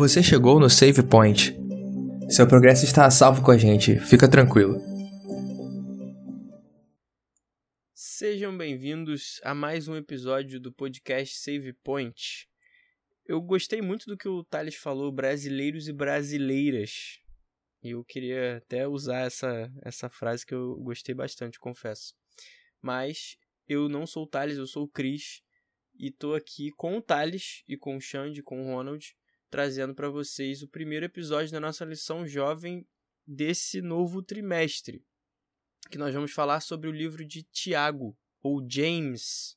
Você chegou no Save Point. Seu progresso está a salvo com a gente, fica tranquilo. Sejam bem-vindos a mais um episódio do podcast Save Point. Eu gostei muito do que o Thales falou, brasileiros e brasileiras. E eu queria até usar essa, essa frase que eu gostei bastante, confesso. Mas eu não sou o Thales, eu sou o Cris. E tô aqui com o Thales e com o Xande, com o Ronald, trazendo para vocês o primeiro episódio da nossa lição jovem desse novo trimestre. Que nós vamos falar sobre o livro de Tiago, ou James.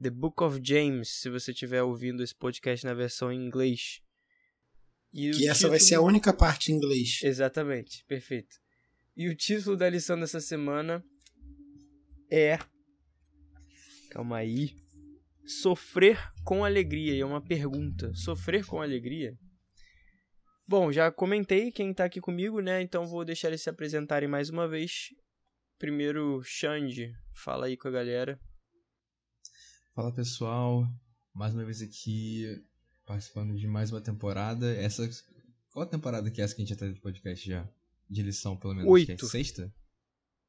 The Book of James, se você estiver ouvindo esse podcast na versão em inglês. E que essa título... vai ser a única parte em inglês. Exatamente, perfeito. E o título da lição dessa semana é. Calma aí. Sofrer com alegria. E é uma pergunta. Sofrer com alegria? Bom, já comentei quem tá aqui comigo, né? Então vou deixar eles se apresentarem mais uma vez. Primeiro, Xande, fala aí com a galera. Fala pessoal, mais uma vez aqui participando de mais uma temporada. Essa. Qual a temporada que é essa que a gente já tá de podcast já? De lição, pelo menos? Oito. Que é sexta?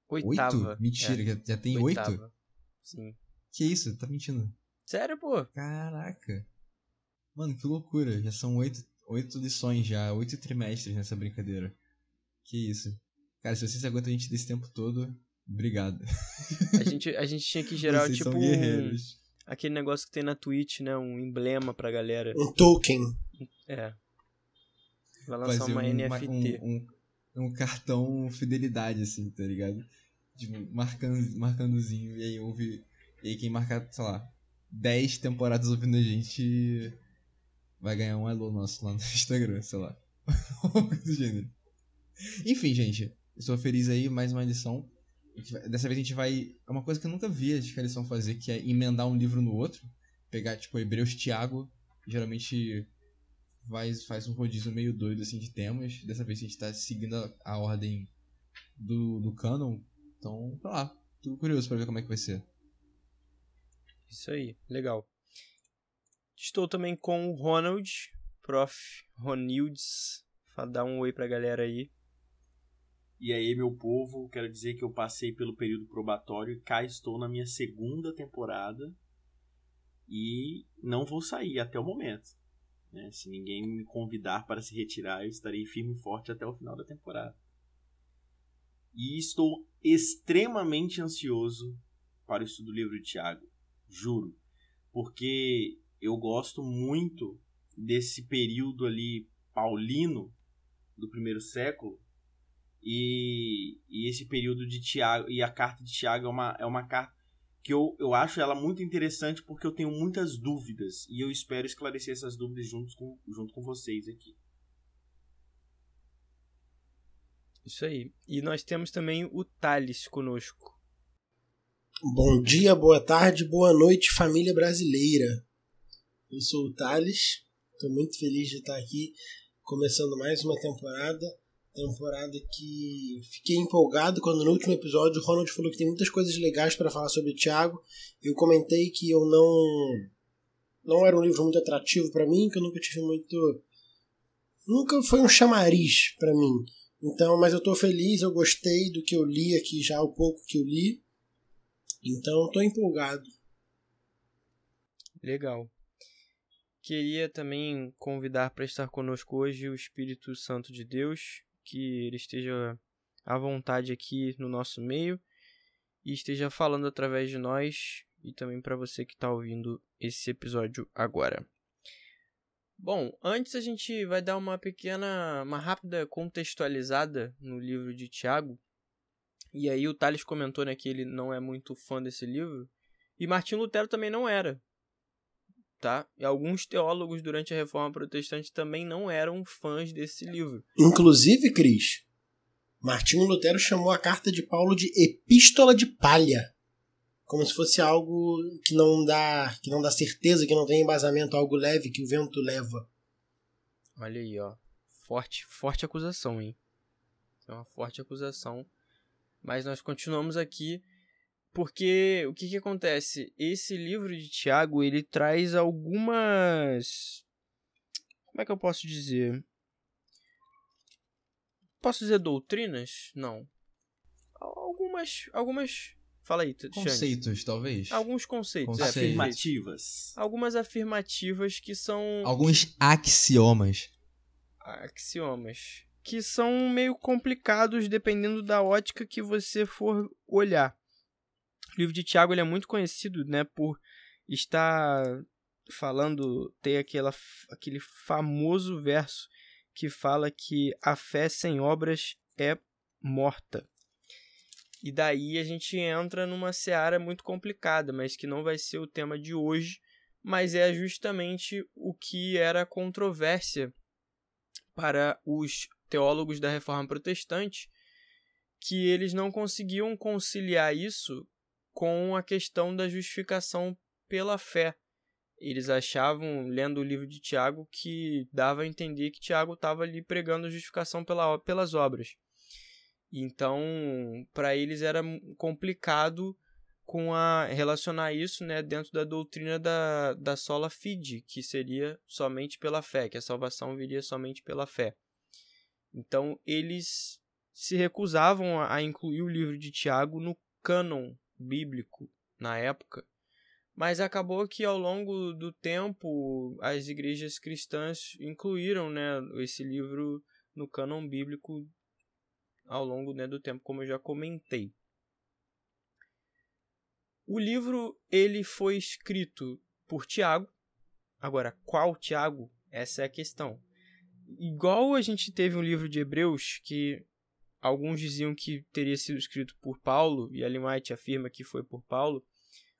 Oitava. Oito? Mentira, é. já, tem Oitava. oito? Sim. Que isso? Tá mentindo. Sério, pô? Caraca. Mano, que loucura. Já são oito, oito lições já, oito trimestres nessa brincadeira. Que isso. Cara, se vocês aguentam a gente desse tempo todo, obrigado. A gente, a gente tinha que gerar, vocês tipo. Um, aquele negócio que tem na Twitch, né? Um emblema pra galera. Um token. É. Vai lançar Fazer uma um, NFT. Um, um, um cartão fidelidade, assim, tá ligado? Tipo, marcando, marcandozinho, e aí ouve. E aí quem marcar, sei lá, 10 temporadas ouvindo a gente vai ganhar um elo nosso lá no Instagram, sei lá. Do gênero. Enfim, gente. Estou feliz aí, mais uma lição. Dessa vez a gente vai. É uma coisa que eu nunca vi a lição fazer, que é emendar um livro no outro. Pegar, tipo, Hebreus Tiago. Geralmente faz, faz um rodízio meio doido assim de temas. Dessa vez a gente tá seguindo a, a ordem do, do canon. Então, sei lá. Tô curioso pra ver como é que vai ser. Isso aí, legal. Estou também com o Ronald, Prof. Ronildes. Dá um oi pra galera aí. E aí, meu povo, quero dizer que eu passei pelo período probatório e cá estou na minha segunda temporada e não vou sair até o momento. Né? Se ninguém me convidar para se retirar, eu estarei firme e forte até o final da temporada. E estou extremamente ansioso para o estudo do livro de Tiago, juro, porque eu gosto muito desse período ali paulino do primeiro século e, e esse período de Tiago e a carta de Tiago é uma, é uma carta que eu, eu acho ela muito interessante porque eu tenho muitas dúvidas e eu espero esclarecer essas dúvidas junto com, junto com vocês aqui. Isso aí. E nós temos também o Thales conosco. Bom dia, boa tarde, boa noite, família brasileira. Eu sou o Thales, estou muito feliz de estar aqui começando mais uma temporada temporada que fiquei empolgado quando no último episódio o Ronald falou que tem muitas coisas legais para falar sobre o Thiago. Eu comentei que eu não não era um livro muito atrativo para mim, que eu nunca tive muito nunca foi um chamariz para mim. Então, mas eu tô feliz, eu gostei do que eu li aqui já, o pouco que eu li. Então, tô empolgado. Legal. Queria também convidar para estar conosco hoje o Espírito Santo de Deus, que ele esteja à vontade aqui no nosso meio e esteja falando através de nós e também para você que está ouvindo esse episódio agora. Bom, antes a gente vai dar uma pequena, uma rápida contextualizada no livro de Tiago. E aí o Thales comentou né, que ele não é muito fã desse livro. E Martinho Lutero também não era tá? E alguns teólogos durante a Reforma Protestante também não eram fãs desse livro. Inclusive, Cris, Martinho Lutero chamou a carta de Paulo de epístola de palha, como se fosse algo que não dá, que não dá certeza, que não tem embasamento, algo leve que o vento leva. Olha aí, ó. Forte, forte acusação, hein? É uma forte acusação. Mas nós continuamos aqui porque o que, que acontece? Esse livro de Tiago, ele traz algumas como é que eu posso dizer? Posso dizer doutrinas? Não. Algumas. Algumas. Fala aí, Xande. Conceitos, talvez. Alguns conceitos. Conceitos. é, Afirmativas. Algumas afirmativas que são Alguns axiomas. axiomas que são meio complicados dependendo da ótica que você for olhar. O livro de Tiago ele é muito conhecido, né, por estar falando ter aquela, aquele famoso verso que fala que a fé sem obras é morta. E daí a gente entra numa seara muito complicada, mas que não vai ser o tema de hoje, mas é justamente o que era controvérsia para os teólogos da Reforma Protestante, que eles não conseguiam conciliar isso com a questão da justificação pela fé. Eles achavam, lendo o livro de Tiago, que dava a entender que Tiago estava ali pregando a justificação pela, pelas obras. Então, para eles era complicado com a relacionar isso, né, dentro da doutrina da, da sola fide, que seria somente pela fé, que a salvação viria somente pela fé. Então, eles se recusavam a, incluir o livro de Tiago no cânon bíblico na época, mas acabou que ao longo do tempo as igrejas cristãs incluíram, né, esse livro no cânon bíblico ao longo né, do tempo, como eu já comentei. O livro ele foi escrito por Tiago. Agora, qual Tiago? Essa é a questão. Igual a gente teve um livro de Hebreus que alguns diziam que teria sido escrito por Paulo, e Ellen White afirma que foi por Paulo,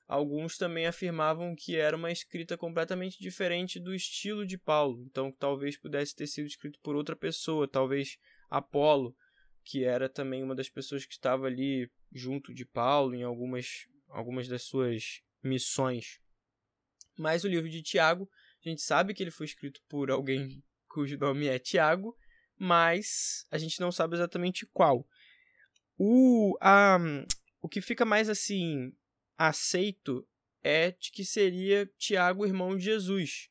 alguns também afirmavam que era uma escrita completamente diferente do estilo de Paulo, então talvez pudesse ter sido escrito por outra pessoa, talvez Apolo, que era também uma das pessoas que estava ali junto de Paulo em algumas, algumas das suas missões. Mas o livro de Tiago, a gente sabe que ele foi escrito por alguém cujo nome é Tiago, mas a gente não sabe exatamente qual. O, a, o que fica mais assim aceito é de que seria Tiago, irmão de Jesus.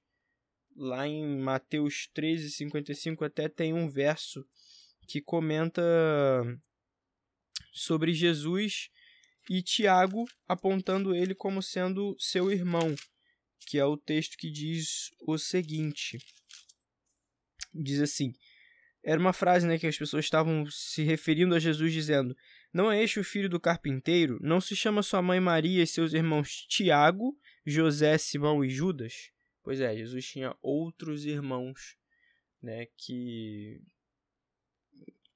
Lá em Mateus 13, 55, até tem um verso que comenta sobre Jesus e Tiago apontando ele como sendo seu irmão, que é o texto que diz o seguinte: diz assim. Era uma frase né, que as pessoas estavam se referindo a Jesus, dizendo: Não é este o filho do carpinteiro? Não se chama sua mãe Maria e seus irmãos Tiago, José, Simão e Judas? Pois é, Jesus tinha outros irmãos né, que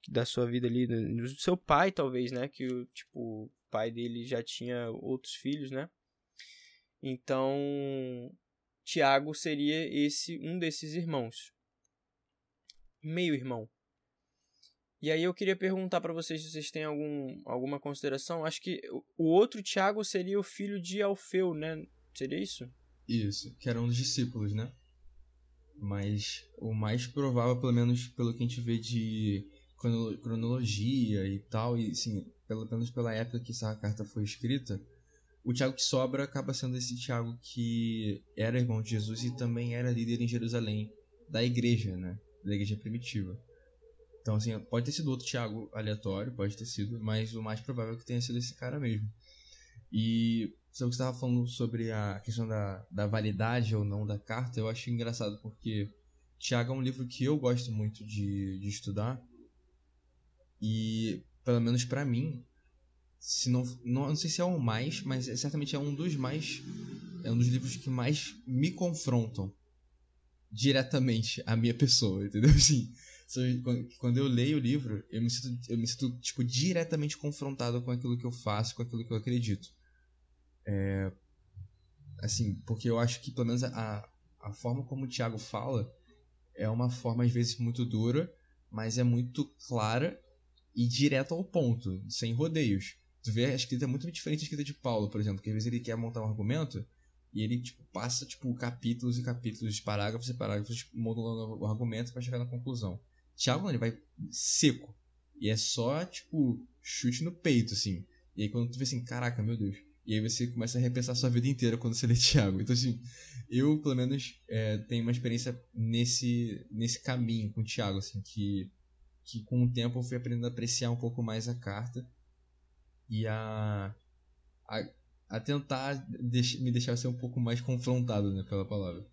da sua vida ali, do seu pai talvez, né, que tipo o pai dele já tinha outros filhos, né? Então, Tiago seria esse um desses irmãos meio-irmão. E aí eu queria perguntar para vocês se vocês têm algum, alguma consideração. Acho que o outro Tiago seria o filho de Alfeu, né? Seria isso? Isso, que era um dos discípulos, né? Mas o mais provável, pelo menos pelo que a gente vê de cronologia e tal, e sim, pelo menos pela época que essa carta foi escrita, o Tiago que sobra acaba sendo esse Tiago que era irmão de Jesus e também era líder em Jerusalém da igreja, né? Da igreja primitiva. Então, assim, pode ter sido outro Tiago aleatório, pode ter sido, mas o mais provável é que tenha sido esse cara mesmo. E sobre o que você estava falando sobre a questão da, da validade ou não da carta, eu acho engraçado porque Tiago é um livro que eu gosto muito de, de estudar. E, pelo menos para mim, se não, não, não sei se é o mais, mas é, certamente é um dos mais. É um dos livros que mais me confrontam diretamente a minha pessoa, entendeu? Assim, quando eu leio o livro, eu me sinto, eu me sinto tipo, diretamente confrontado com aquilo que eu faço, com aquilo que eu acredito. É, assim, porque eu acho que pelo menos a, a forma como o Tiago fala é uma forma às vezes muito dura, mas é muito clara e direta ao ponto, sem rodeios. Tu vê a escrita é muito diferente da escrita de Paulo, por exemplo, que às vezes ele quer montar um argumento e ele tipo, passa tipo, capítulos e capítulos, parágrafos e parágrafos, modulando o argumento para chegar na conclusão. Tiago ele vai seco. E é só, tipo, chute no peito, assim. E aí quando tu vê assim, caraca, meu Deus, E aí você começa a repensar sua vida inteira quando você lê Tiago. Então, assim, eu, pelo menos, é, tenho uma experiência nesse, nesse caminho com o Tiago, assim, que, que com o tempo eu fui aprendendo a apreciar um pouco mais a carta e a, a, a tentar deix, me deixar ser um pouco mais confrontado né, pela palavra.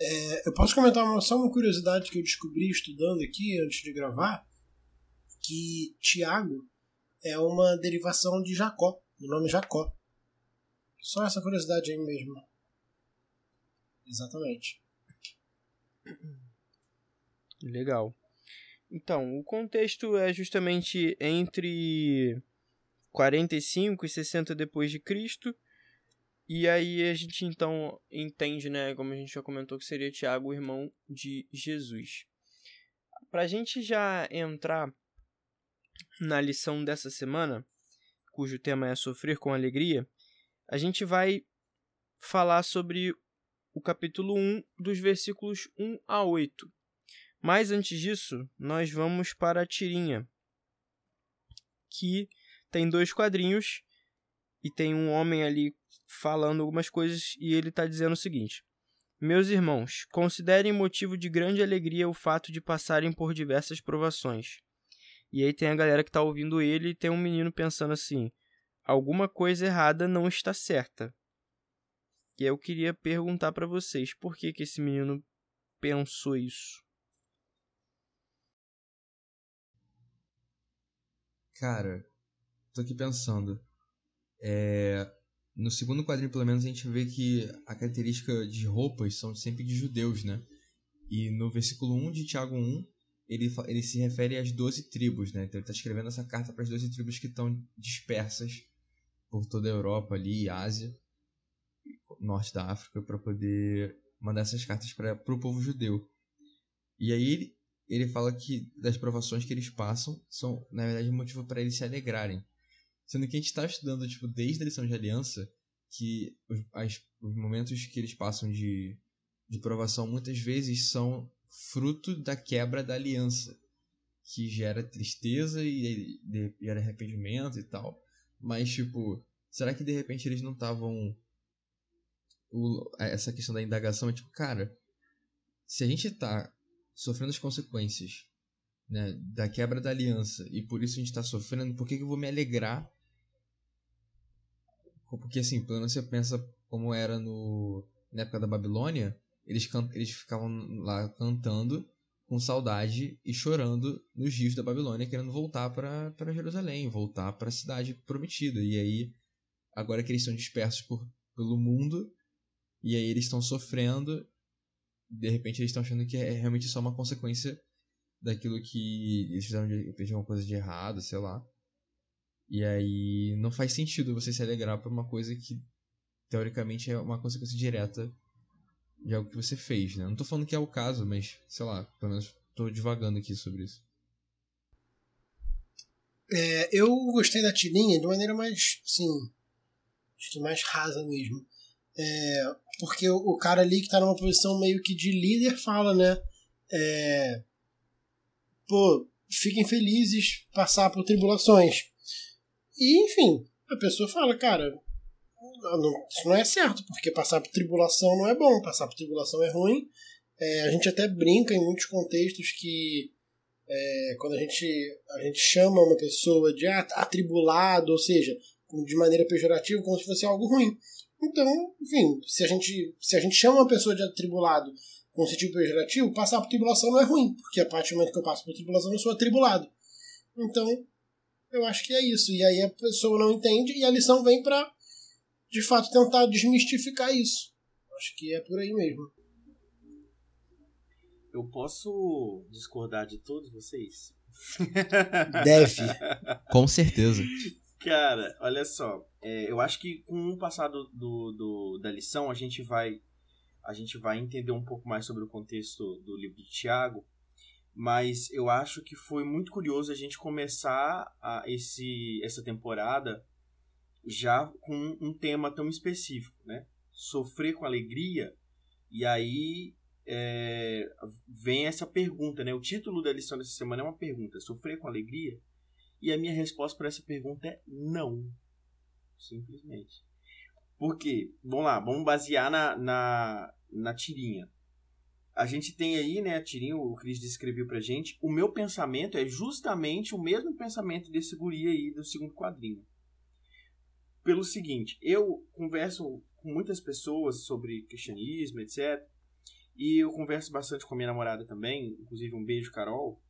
É, eu posso comentar uma, só uma curiosidade que eu descobri estudando aqui antes de gravar, que Tiago é uma derivação de Jacó, do nome Jacó. Só essa curiosidade aí mesmo. Exatamente. Legal. Então, o contexto é justamente entre 45 e 60 depois de Cristo. E aí a gente então entende, né, como a gente já comentou que seria Tiago, o irmão de Jesus. Para a gente já entrar na lição dessa semana, cujo tema é sofrer com alegria, a gente vai falar sobre o capítulo 1 dos versículos 1 a 8. Mas antes disso, nós vamos para a tirinha, que tem dois quadrinhos e tem um homem ali falando algumas coisas e ele está dizendo o seguinte: Meus irmãos, considerem motivo de grande alegria o fato de passarem por diversas provações. E aí tem a galera que está ouvindo ele e tem um menino pensando assim: alguma coisa errada não está certa. E eu queria perguntar para vocês por que, que esse menino pensou isso. Cara, tô aqui pensando. É, no segundo quadrinho, pelo menos, a gente vê que a característica de roupas são sempre de judeus, né? E no versículo 1 de Tiago 1, ele, ele se refere às 12 tribos, né? Então ele está escrevendo essa carta para as 12 tribos que estão dispersas por toda a Europa ali, Ásia, norte da África, para poder mandar essas cartas para o povo judeu. E aí ele, ele fala que das provações que eles passam são, na verdade, motivo para eles se alegrarem. Sendo que a gente está estudando, tipo, desde a lição de aliança, que os, as, os momentos que eles passam de, de provação muitas vezes são fruto da quebra da aliança, que gera tristeza e, e gera arrependimento e tal. Mas, tipo, será que de repente eles não estavam. Essa questão da indagação é tipo, cara, se a gente tá sofrendo as consequências né, da quebra da aliança e por isso a gente está sofrendo, por que, que eu vou me alegrar? Porque assim, pelo menos você pensa como era no, na época da Babilônia, eles, can, eles ficavam lá cantando com saudade e chorando nos rios da Babilônia, querendo voltar para Jerusalém, voltar para a cidade prometida. E aí, agora que eles estão dispersos por, pelo mundo, e aí eles estão sofrendo de repente eles estão achando que é realmente só uma consequência daquilo que eles fizeram de, de uma coisa de errado, sei lá. E aí não faz sentido você se alegrar por uma coisa que teoricamente é uma consequência direta de algo que você fez, né? Não tô falando que é o caso, mas sei lá, pelo menos tô divagando aqui sobre isso. É, eu gostei da tirinha de maneira mais, assim, acho que mais rasa mesmo. É, porque o, o, cara ali que tá numa posição meio que de líder fala, né? É, pô, fiquem felizes passar por tribulações. E, enfim, a pessoa fala, cara, não, isso não é certo, porque passar por tribulação não é bom, passar por tribulação é ruim. É, a gente até brinca em muitos contextos que é, quando a gente, a gente chama uma pessoa de ah, atribulado, ou seja, de maneira pejorativa, como se fosse algo ruim. Então, enfim, se a gente, se a gente chama uma pessoa de atribulado com sentido pejorativo, passar por tribulação não é ruim, porque a partir do momento que eu passo por tribulação eu sou atribulado. Então, eu acho que é isso. E aí a pessoa não entende e a lição vem para, de fato, tentar desmistificar isso. Acho que é por aí mesmo. Eu posso discordar de todos vocês? Deve. Com certeza. Cara, olha só. É, eu acho que com o passar do, do, do, da lição, a gente vai a gente vai entender um pouco mais sobre o contexto do livro de Tiago. Mas eu acho que foi muito curioso a gente começar a esse, essa temporada já com um tema tão específico, né? Sofrer com alegria. E aí é, vem essa pergunta, né? O título da lição dessa semana é uma pergunta: Sofrer com alegria? E a minha resposta para essa pergunta é não. Simplesmente. Por quê? Vamos lá, vamos basear na, na, na tirinha. A gente tem aí, né, a tirinha, o Cris descreveu pra gente. O meu pensamento é justamente o mesmo pensamento desse guri aí do segundo quadrinho. Pelo seguinte, eu converso com muitas pessoas sobre cristianismo, etc. E eu converso bastante com a minha namorada também, inclusive um beijo, Carol.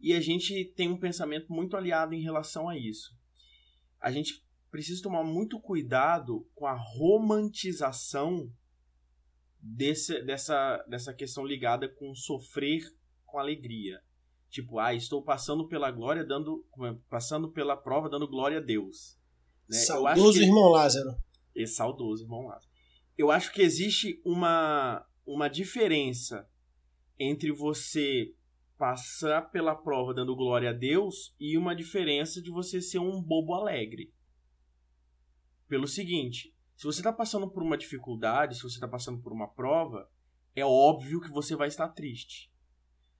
E a gente tem um pensamento muito aliado em relação a isso. A gente precisa tomar muito cuidado com a romantização desse, dessa, dessa questão ligada com sofrer com alegria. Tipo, ah, estou passando pela glória, dando, é, passando pela prova, dando glória a Deus. Né? Saudoso que, irmão Lázaro. Esse saudoso irmão Lázaro. Eu acho que existe uma, uma diferença entre você passar pela prova dando glória a Deus e uma diferença de você ser um bobo alegre. Pelo seguinte, se você está passando por uma dificuldade, se você está passando por uma prova, é óbvio que você vai estar triste.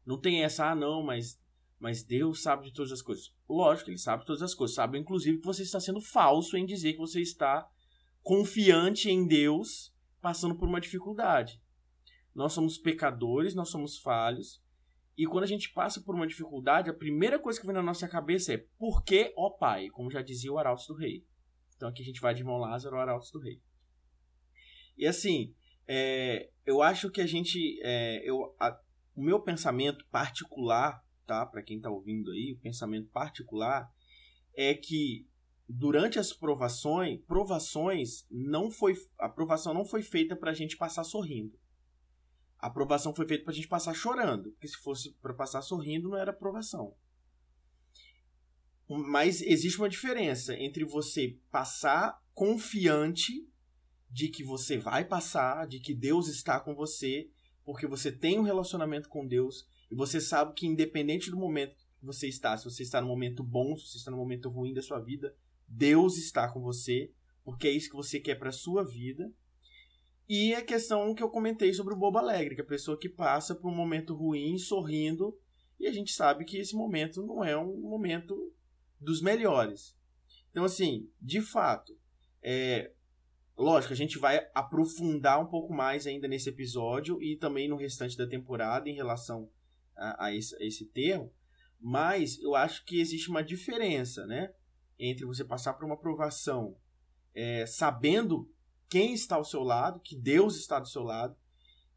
Não tem essa, ah, não, mas, mas Deus sabe de todas as coisas. Lógico Ele sabe de todas as coisas. Sabe, inclusive, que você está sendo falso em dizer que você está confiante em Deus passando por uma dificuldade. Nós somos pecadores, nós somos falhos. E quando a gente passa por uma dificuldade, a primeira coisa que vem na nossa cabeça é por que, ó Pai? Como já dizia o Arauto do Rei. Então aqui a gente vai de irmão Lázaro ao Arautos do Rei. E assim, é, eu acho que a gente. É, eu, a, o meu pensamento particular, tá? Para quem está ouvindo aí, o pensamento particular é que durante as provações, provações não foi. A provação não foi feita para a gente passar sorrindo. A aprovação foi feita para a gente passar chorando. Porque se fosse para passar sorrindo, não era aprovação. Mas existe uma diferença entre você passar confiante de que você vai passar, de que Deus está com você, porque você tem um relacionamento com Deus e você sabe que independente do momento que você está, se você está no momento bom, se você está no momento ruim da sua vida, Deus está com você, porque é isso que você quer para sua vida. E a questão que eu comentei sobre o bobo alegre, que é a pessoa que passa por um momento ruim sorrindo, e a gente sabe que esse momento não é um momento dos melhores. Então, assim, de fato, é, lógico, a gente vai aprofundar um pouco mais ainda nesse episódio e também no restante da temporada em relação a, a, esse, a esse termo, mas eu acho que existe uma diferença, né? Entre você passar por uma aprovação é, sabendo quem está ao seu lado, que Deus está do seu lado,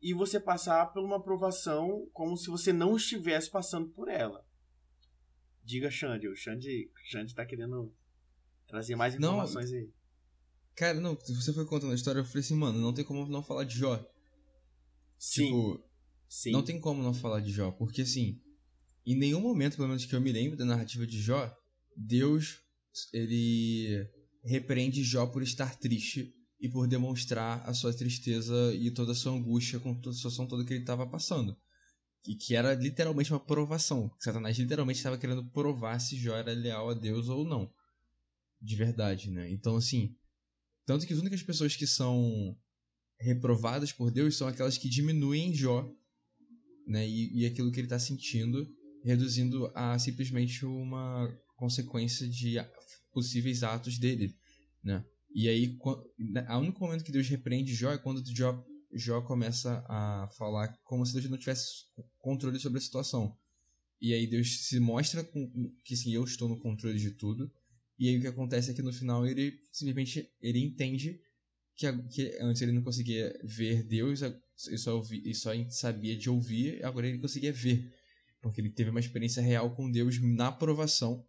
e você passar por uma aprovação como se você não estivesse passando por ela. Diga, Xande. O Xande, Xande tá querendo trazer mais informações não, aí. Cara, não, você foi contando a história, eu falei assim, mano, não tem como não falar de Jó. Sim. Tipo, Sim. não tem como não falar de Jó, porque assim, em nenhum momento, pelo menos que eu me lembro da narrativa de Jó, Deus, ele repreende Jó por estar triste e por demonstrar a sua tristeza e toda a sua angústia com toda a situação toda que ele estava passando. E que era literalmente uma provação. Satanás literalmente estava querendo provar se Jó era leal a Deus ou não. De verdade, né? Então, assim. Tanto que as únicas pessoas que são reprovadas por Deus são aquelas que diminuem Jó, né? E, e aquilo que ele está sentindo, reduzindo a simplesmente uma consequência de possíveis atos dele, né? E aí, o único momento que Deus repreende Jó é quando Jó Jó começa a falar como se Deus não tivesse controle sobre a situação. E aí Deus se mostra que sim, eu estou no controle de tudo. E aí o que acontece é que no final ele simplesmente ele entende que, que antes ele não conseguia ver Deus, ele só, ouvi, só sabia de ouvir, agora ele conseguia ver. Porque ele teve uma experiência real com Deus na aprovação.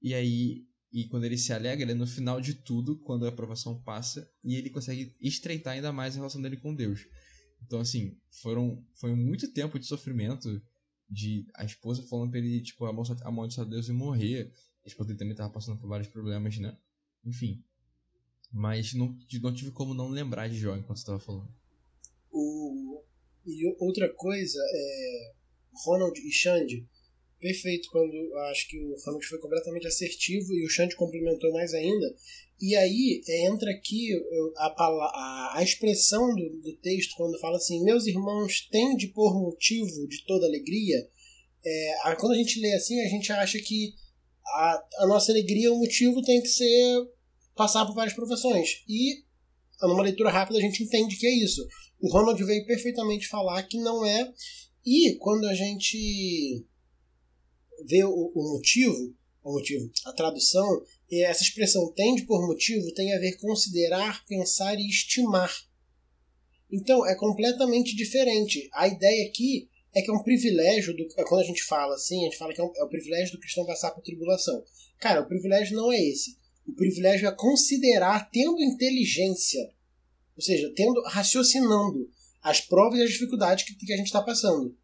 E aí e quando ele se alegra, é no final de tudo, quando a aprovação passa, e ele consegue estreitar ainda mais a relação dele com Deus. Então, assim, foram, foi muito tempo de sofrimento, de a esposa falando pra ele, tipo, amaldiçoar Deus e morrer. A esposa também tava passando por vários problemas, né? Enfim. Mas não, não tive como não lembrar de Jó enquanto você tava falando. O... E outra coisa, é... Ronald e Xande, perfeito quando acho que o Ronald foi completamente assertivo e o Xande complementou mais ainda. E aí é, entra aqui a, a, a expressão do, do, texto quando fala assim: Meus irmãos têm de por motivo de toda alegria. É, quando a gente lê assim, a gente acha que a, a nossa alegria, o motivo tem que ser passar por várias provações. E numa leitura rápida a gente entende que é isso. O Ronald veio perfeitamente falar que não é. E quando a gente vê o, o motivo, o motivo, a tradução, essa expressão tende por motivo tem a ver considerar, pensar e estimar. Então é completamente diferente. A ideia aqui é que é um privilégio do quando a gente fala assim, a gente fala que é, um, é o privilégio do cristão passar por tribulação. Cara, o privilégio não é esse. O privilégio é considerar tendo inteligência, ou seja, tendo raciocinando as provas e as dificuldades que, que a gente está passando.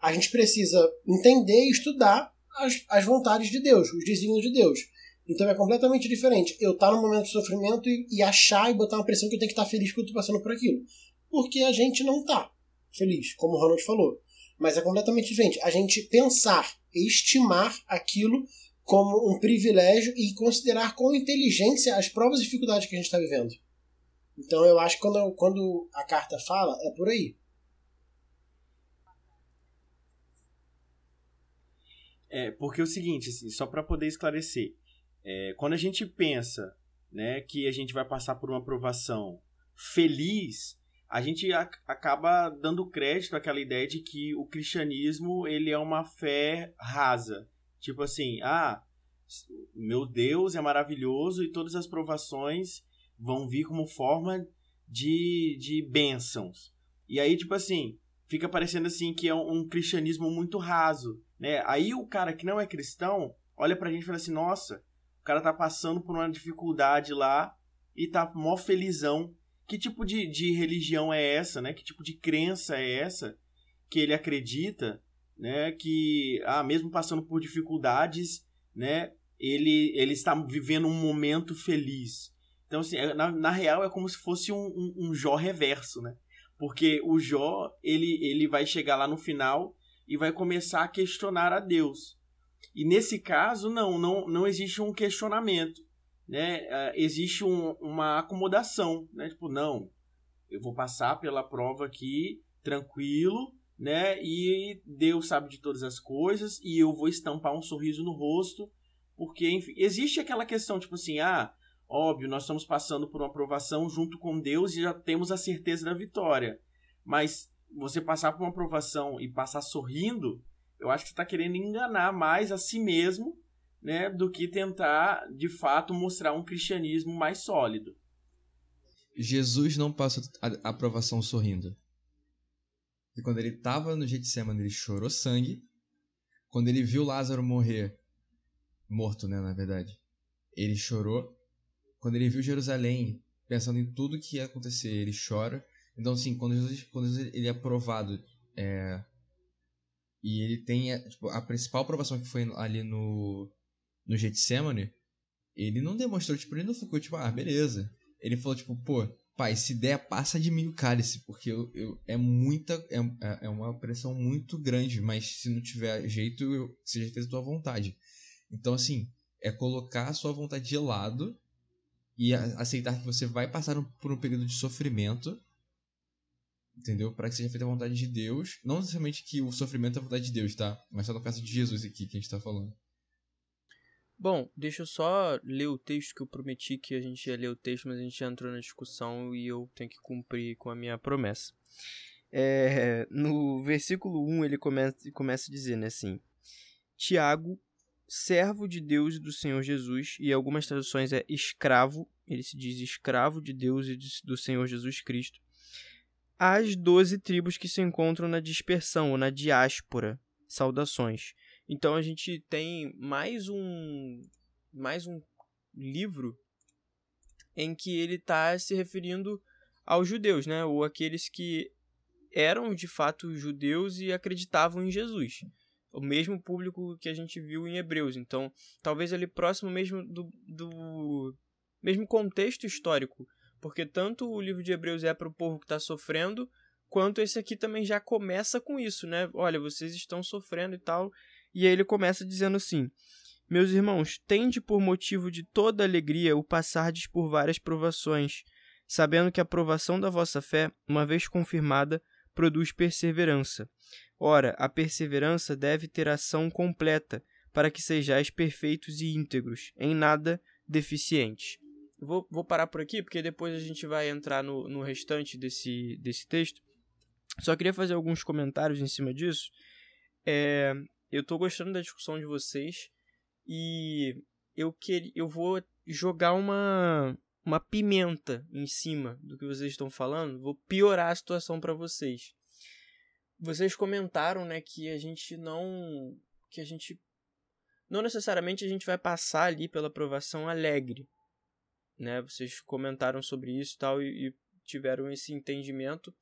A gente precisa entender e estudar as, as vontades de Deus, os desígnios de Deus. Então é completamente diferente eu estar tá momento de sofrimento e, e, achar e botar uma pressão que eu tenho que estar tá feliz porque eu estou passando por aquilo. Porque a gente não está feliz, como o Ronald falou. Mas é completamente diferente. A gente pensar e estimar aquilo como um privilégio e considerar com inteligência as provas e dificuldades que a gente está vivendo. Então eu acho que quando, quando a carta fala, é por aí. É, porque é o seguinte, assim, só para poder esclarecer, é, quando a gente pensa né, que a gente vai passar por uma aprovação feliz, a gente acaba dando crédito àquela ideia de que o cristianismo ele é uma fé rasa. Tipo assim, ah, meu Deus é maravilhoso e todas as provações vão vir como forma de, de bênçãos. E aí, tipo assim, fica parecendo assim que é um, um cristianismo muito raso. Né? Aí o cara que não é cristão olha pra gente e fala assim: nossa, o cara tá passando por uma dificuldade lá e tá mó felizão. Que tipo de, de religião é essa, né? Que tipo de crença é essa que ele acredita, né? Que, ah, mesmo passando por dificuldades, né? Ele, ele está vivendo um momento feliz. Então, assim, é, na, na real é como se fosse um, um, um Jó reverso, né? Porque o Jó, ele, ele vai chegar lá no final e vai começar a questionar a Deus. E nesse caso, não, não, não existe um questionamento, né? Uh, existe um, uma acomodação, né? Tipo, não, eu vou passar pela prova aqui tranquilo, né? E Deus sabe de todas as coisas e eu vou estampar um sorriso no rosto, porque enfim, existe aquela questão tipo assim, ah, óbvio, nós estamos passando por uma aprovação junto com Deus e já temos a certeza da vitória. Mas você passar por uma aprovação e passar sorrindo, eu acho que você está querendo enganar mais a si mesmo, né, do que tentar de fato mostrar um cristianismo mais sólido. Jesus não passa a aprovação sorrindo. E quando ele estava no Getsemane, ele chorou sangue. Quando ele viu Lázaro morrer, morto, né, na verdade, ele chorou. Quando ele viu Jerusalém, pensando em tudo que ia acontecer, ele chora. Então, assim, quando Jesus, quando Jesus ele é aprovado é, e ele tem tipo, a principal aprovação que foi ali no, no Getsemane, ele não demonstrou, tipo, ele não ficou tipo, ah, beleza. Ele falou, tipo, pô, pai, se der, passa de mim o cálice, porque eu, eu, é muita, é, é, uma pressão muito grande, mas se não tiver jeito, eu, seja feita a tua vontade. Então, assim, é colocar a sua vontade de lado e aceitar que você vai passar por um período de sofrimento entendeu? Para que seja feita a vontade de Deus. Não necessariamente que o sofrimento é a vontade de Deus, tá? Mas só no caso de Jesus aqui que a gente tá falando. Bom, deixa eu só ler o texto que eu prometi que a gente ia ler o texto, mas a gente entrou na discussão e eu tenho que cumprir com a minha promessa. É, no versículo 1 ele começa, começa dizendo assim: Tiago, servo de Deus e do Senhor Jesus, e algumas traduções é escravo, ele se diz escravo de Deus e do Senhor Jesus Cristo, as doze tribos que se encontram na dispersão ou na diáspora. Saudações. Então a gente tem mais um mais um livro em que ele está se referindo aos judeus, né? Ou aqueles que eram de fato judeus e acreditavam em Jesus. O mesmo público que a gente viu em Hebreus. Então, talvez ali próximo mesmo do, do mesmo contexto histórico porque tanto o livro de Hebreus é para o povo que está sofrendo, quanto esse aqui também já começa com isso, né? Olha, vocês estão sofrendo e tal. E aí ele começa dizendo assim: Meus irmãos, tende por motivo de toda alegria o passardes por várias provações, sabendo que a provação da vossa fé, uma vez confirmada, produz perseverança. Ora, a perseverança deve ter ação completa, para que sejais perfeitos e íntegros, em nada deficientes. vou, vou parar por aqui, porque depois a gente vai entrar no, no restante desse, desse texto. Só queria fazer alguns comentários em cima disso. É, eu tô gostando da discussão de vocês e eu, quer, eu vou jogar uma, uma pimenta em cima do que vocês estão falando. Vou piorar a situação para vocês. Vocês comentaram, né, que a gente não. que a gente. Não necessariamente a gente vai passar ali pela aprovação alegre. Né? Vocês comentaram sobre isso tal, e, e tiveram esse entendimento.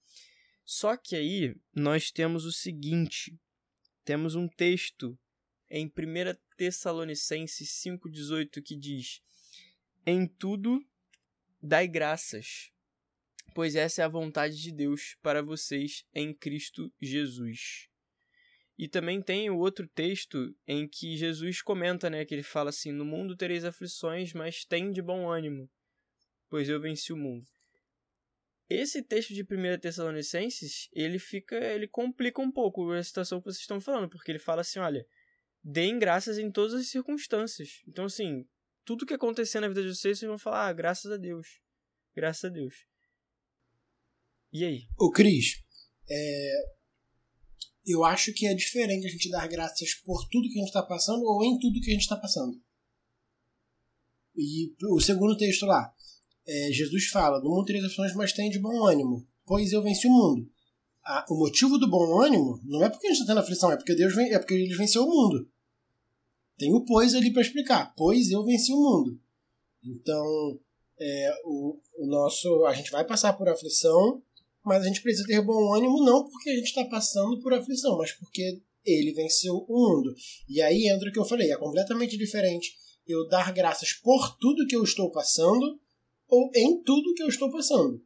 Só que aí nós temos o seguinte: temos um texto em 1 Tessalonicenses 5,18 que diz: Em tudo dai graças, pois essa é a vontade de Deus para vocês em Cristo Jesus. E também tem o outro texto em que Jesus comenta, né, que ele fala assim: No mundo tereis aflições, mas tem de bom ânimo, pois eu venci o mundo. Esse texto de 1 Tessalonicenses, ele fica, ele complica um pouco a situação que vocês estão falando, porque ele fala assim, olha, deem graças em todas as circunstâncias. Então, assim, tudo que acontecer na vida de vocês, vocês vão falar, ah, graças a Deus. Graças a Deus. E aí? Ô, Cris, é... eu acho que é diferente a gente dar graças por tudo que a gente está passando ou em tudo que a gente está passando. E o segundo texto lá, é, Jesus fala: No mundo tereis aflições, mas tem de bom ânimo, pois eu venci o mundo. O motivo do bom ânimo não é porque a gente está tendo aflição, é porque Deus é porque ele venceu o mundo. Tem o pois ali para explicar. Pois eu venci o mundo. Então, é, o, o nosso, a gente vai passar por aflição, mas a gente precisa ter bom ânimo não porque a gente está passando por aflição, mas porque ele venceu o mundo. E aí entra o que eu falei, é completamente diferente eu dar graças por tudo que eu estou passando ou em tudo que eu estou passando.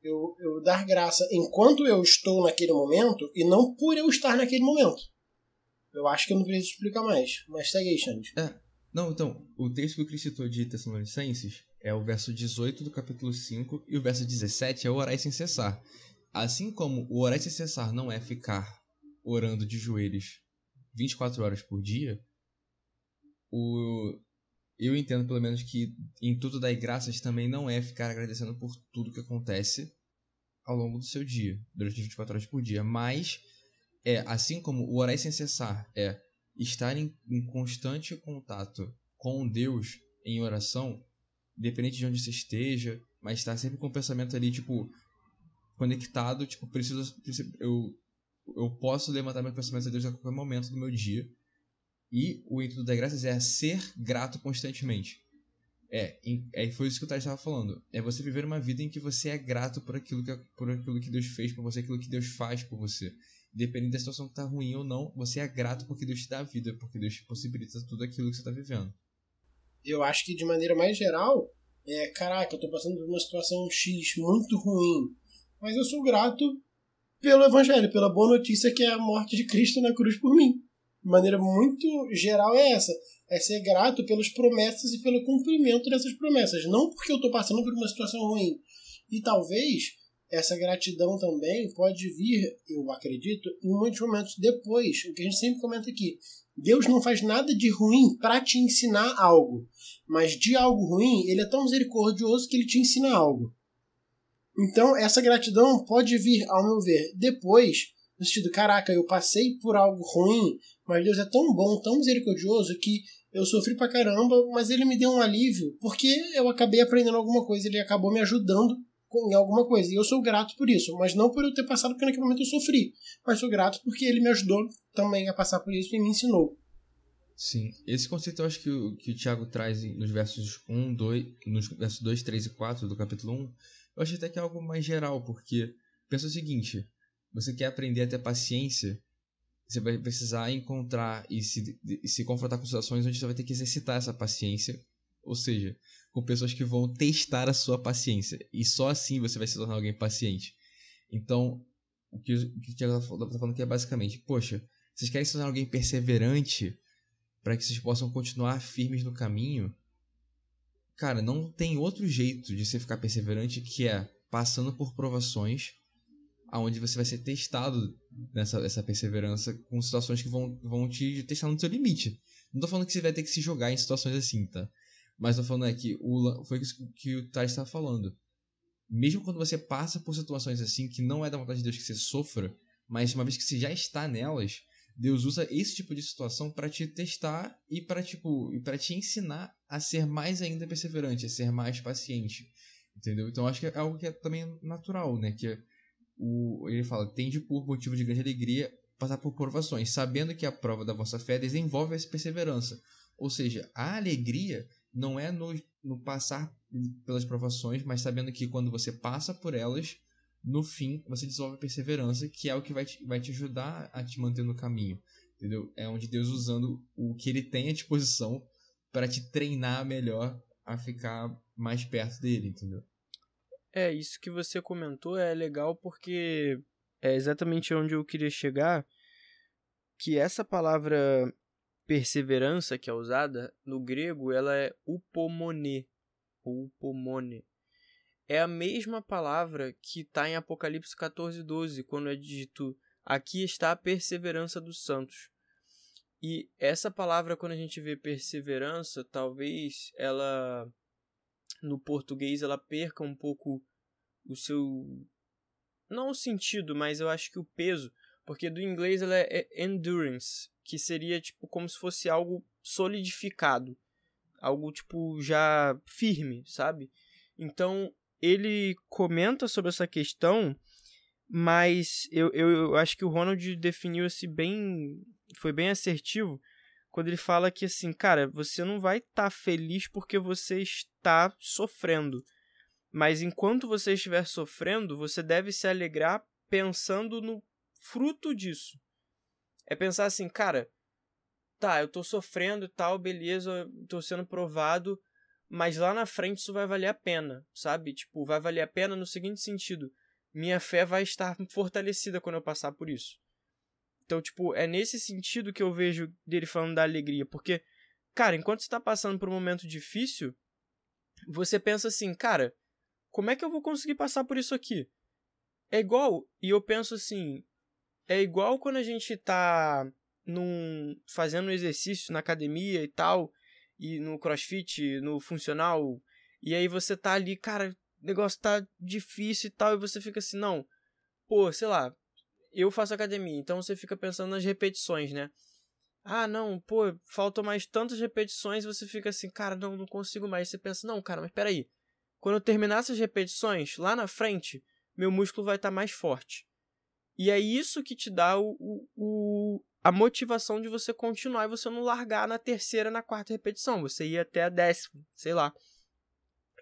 Eu, eu dar graça enquanto eu estou naquele momento e não por eu estar naquele momento. Eu acho que eu não preciso explicar mais. Mas segue aí, Xande. É. Não, então, o texto que o Cristo citou de Tessalonicenses é o verso 18 do capítulo 5 e o verso 17 é orar sem cessar. Assim como o orar sem cessar não é ficar orando de joelhos 24 horas por dia, o eu entendo pelo menos que em tudo dar graças também não é ficar agradecendo por tudo que acontece ao longo do seu dia, durante 24 horas por dia, mas é assim como o orar sem cessar é estar em, em constante contato com Deus em oração, independente de onde você esteja, mas estar sempre com o pensamento ali tipo conectado, tipo preciso, eu eu posso levantar meus pensamentos a Deus a qualquer momento do meu dia e o intuito da graças é ser grato constantemente. É, é foi isso que o Thales estava falando. É você viver uma vida em que você é grato por aquilo que, por aquilo que Deus fez por você, aquilo que Deus faz por você. Independente da situação que está ruim ou não, você é grato porque Deus te dá a vida, porque Deus te possibilita tudo aquilo que você está vivendo. Eu acho que de maneira mais geral, é, caraca, eu estou passando por uma situação X muito ruim, mas eu sou grato pelo Evangelho, pela boa notícia que é a morte de Cristo na cruz por mim de maneira muito geral é essa. É ser grato pelas promessas e pelo cumprimento dessas promessas. Não porque eu estou passando por uma situação ruim. E talvez essa gratidão também pode vir, eu acredito, em muitos momentos depois. O que a gente sempre comenta aqui. Deus não faz nada de ruim para te ensinar algo. Mas de algo ruim, ele é tão misericordioso que ele te ensina algo. Então, essa gratidão pode vir, ao meu ver, depois, no sentido, caraca, eu passei por algo ruim, mas Deus é tão bom, tão misericordioso que eu sofri pra caramba, mas ele me deu um alívio, porque eu acabei aprendendo alguma coisa, ele acabou me ajudando em alguma coisa. E eu sou grato por isso, mas não por eu ter passado, porque naquele momento eu sofri. Mas sou grato porque ele me ajudou também a passar por isso e me ensinou. Sim, esse conceito eu acho que o, que o Tiago traz nos versos 1, 2, nos versos 2, 3 e 4 do capítulo 1, eu acho até que é algo mais geral, porque pensa o seguinte, você quer aprender a ter paciência, você vai precisar encontrar e se, e se confrontar com situações onde você vai ter que exercitar essa paciência. Ou seja, com pessoas que vão testar a sua paciência. E só assim você vai se tornar alguém paciente. Então, o que, o Thiago está tá falando aqui é basicamente: poxa, vocês querem se tornar alguém perseverante para que vocês possam continuar firmes no caminho? Cara, não tem outro jeito de você ficar perseverante que é passando por provações aonde você vai ser testado nessa essa perseverança com situações que vão, vão te testar no seu limite. Não tô falando que você vai ter que se jogar em situações assim, tá? Mas tô falando é que o, foi isso que o Thais estava falando. Mesmo quando você passa por situações assim que não é da vontade de Deus que você sofra, mas uma vez que você já está nelas, Deus usa esse tipo de situação para te testar e para tipo, para te ensinar a ser mais ainda perseverante, a ser mais paciente. Entendeu? Então acho que é algo que é também natural, né? Que o, ele fala, tende por motivo de grande alegria passar por provações, sabendo que a prova da vossa fé desenvolve essa perseverança. Ou seja, a alegria não é no, no passar pelas provações, mas sabendo que quando você passa por elas, no fim você desenvolve perseverança, que é o que vai te, vai te ajudar a te manter no caminho. Entendeu? É onde Deus usando o que ele tem à disposição para te treinar melhor a ficar mais perto dele, entendeu? É, isso que você comentou é legal porque é exatamente onde eu queria chegar, que essa palavra perseverança que é usada no grego, ela é upomone, ou upomone. É a mesma palavra que está em Apocalipse 14, 12, quando é dito aqui está a perseverança dos santos. E essa palavra, quando a gente vê perseverança, talvez ela no português ela perca um pouco o seu não o sentido, mas eu acho que o peso, porque do inglês ela é endurance, que seria tipo como se fosse algo solidificado, algo tipo já firme, sabe? Então ele comenta sobre essa questão, mas eu, eu, eu acho que o Ronald definiu esse bem, foi bem assertivo quando ele fala que assim, cara, você não vai estar tá feliz porque você está sofrendo, mas enquanto você estiver sofrendo, você deve se alegrar pensando no fruto disso é pensar assim, cara, tá, eu tô sofrendo e tal, beleza, tô sendo provado, mas lá na frente isso vai valer a pena, sabe? Tipo, vai valer a pena no seguinte sentido: minha fé vai estar fortalecida quando eu passar por isso. Então, tipo, é nesse sentido que eu vejo dele falando da alegria, porque, cara, enquanto você tá passando por um momento difícil, você pensa assim, cara, como é que eu vou conseguir passar por isso aqui? É igual, e eu penso assim, é igual quando a gente tá num, fazendo exercício na academia e tal, e no crossfit, no funcional, e aí você tá ali, cara, o negócio tá difícil e tal, e você fica assim, não, pô, sei lá, eu faço academia, então você fica pensando nas repetições, né? Ah, não, pô, faltam mais tantas repetições, você fica assim, cara, não, não consigo mais. Você pensa, não, cara, mas peraí. Quando eu terminar essas repetições, lá na frente, meu músculo vai estar tá mais forte. E é isso que te dá o, o, a motivação de você continuar e você não largar na terceira, na quarta repetição. Você ir até a décima, sei lá.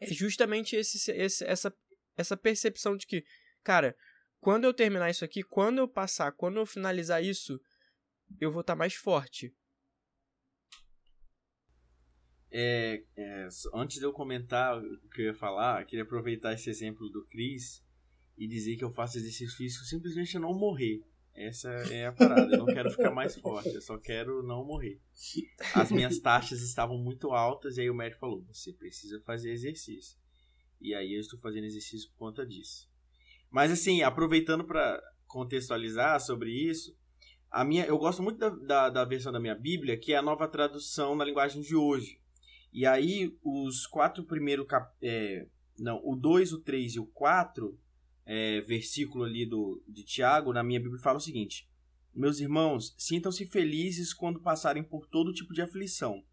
É justamente esse, esse, essa, essa percepção de que, cara, quando eu terminar isso aqui, quando eu passar, quando eu finalizar isso, eu vou estar tá mais forte. É, é, antes de eu comentar o que eu ia falar, queria aproveitar esse exemplo do Chris e dizer que eu faço exercício físico simplesmente não morrer. Essa é a parada. Eu não quero ficar mais forte, eu só quero não morrer. As minhas taxas estavam muito altas e aí o médico falou: você precisa fazer exercício. E aí eu estou fazendo exercício por conta disso. Mas assim, aproveitando para contextualizar sobre isso, a minha, eu gosto muito da, da, da, versão da minha Bíblia, que é a nova tradução na linguagem de hoje. E aí, os quatro primeiros. É, não, o 2, o 3 e o 4 é, versículo ali do, de Tiago, na minha Bíblia, fala o seguinte: Meus irmãos, sintam-se felizes quando passarem por todo tipo de aflição,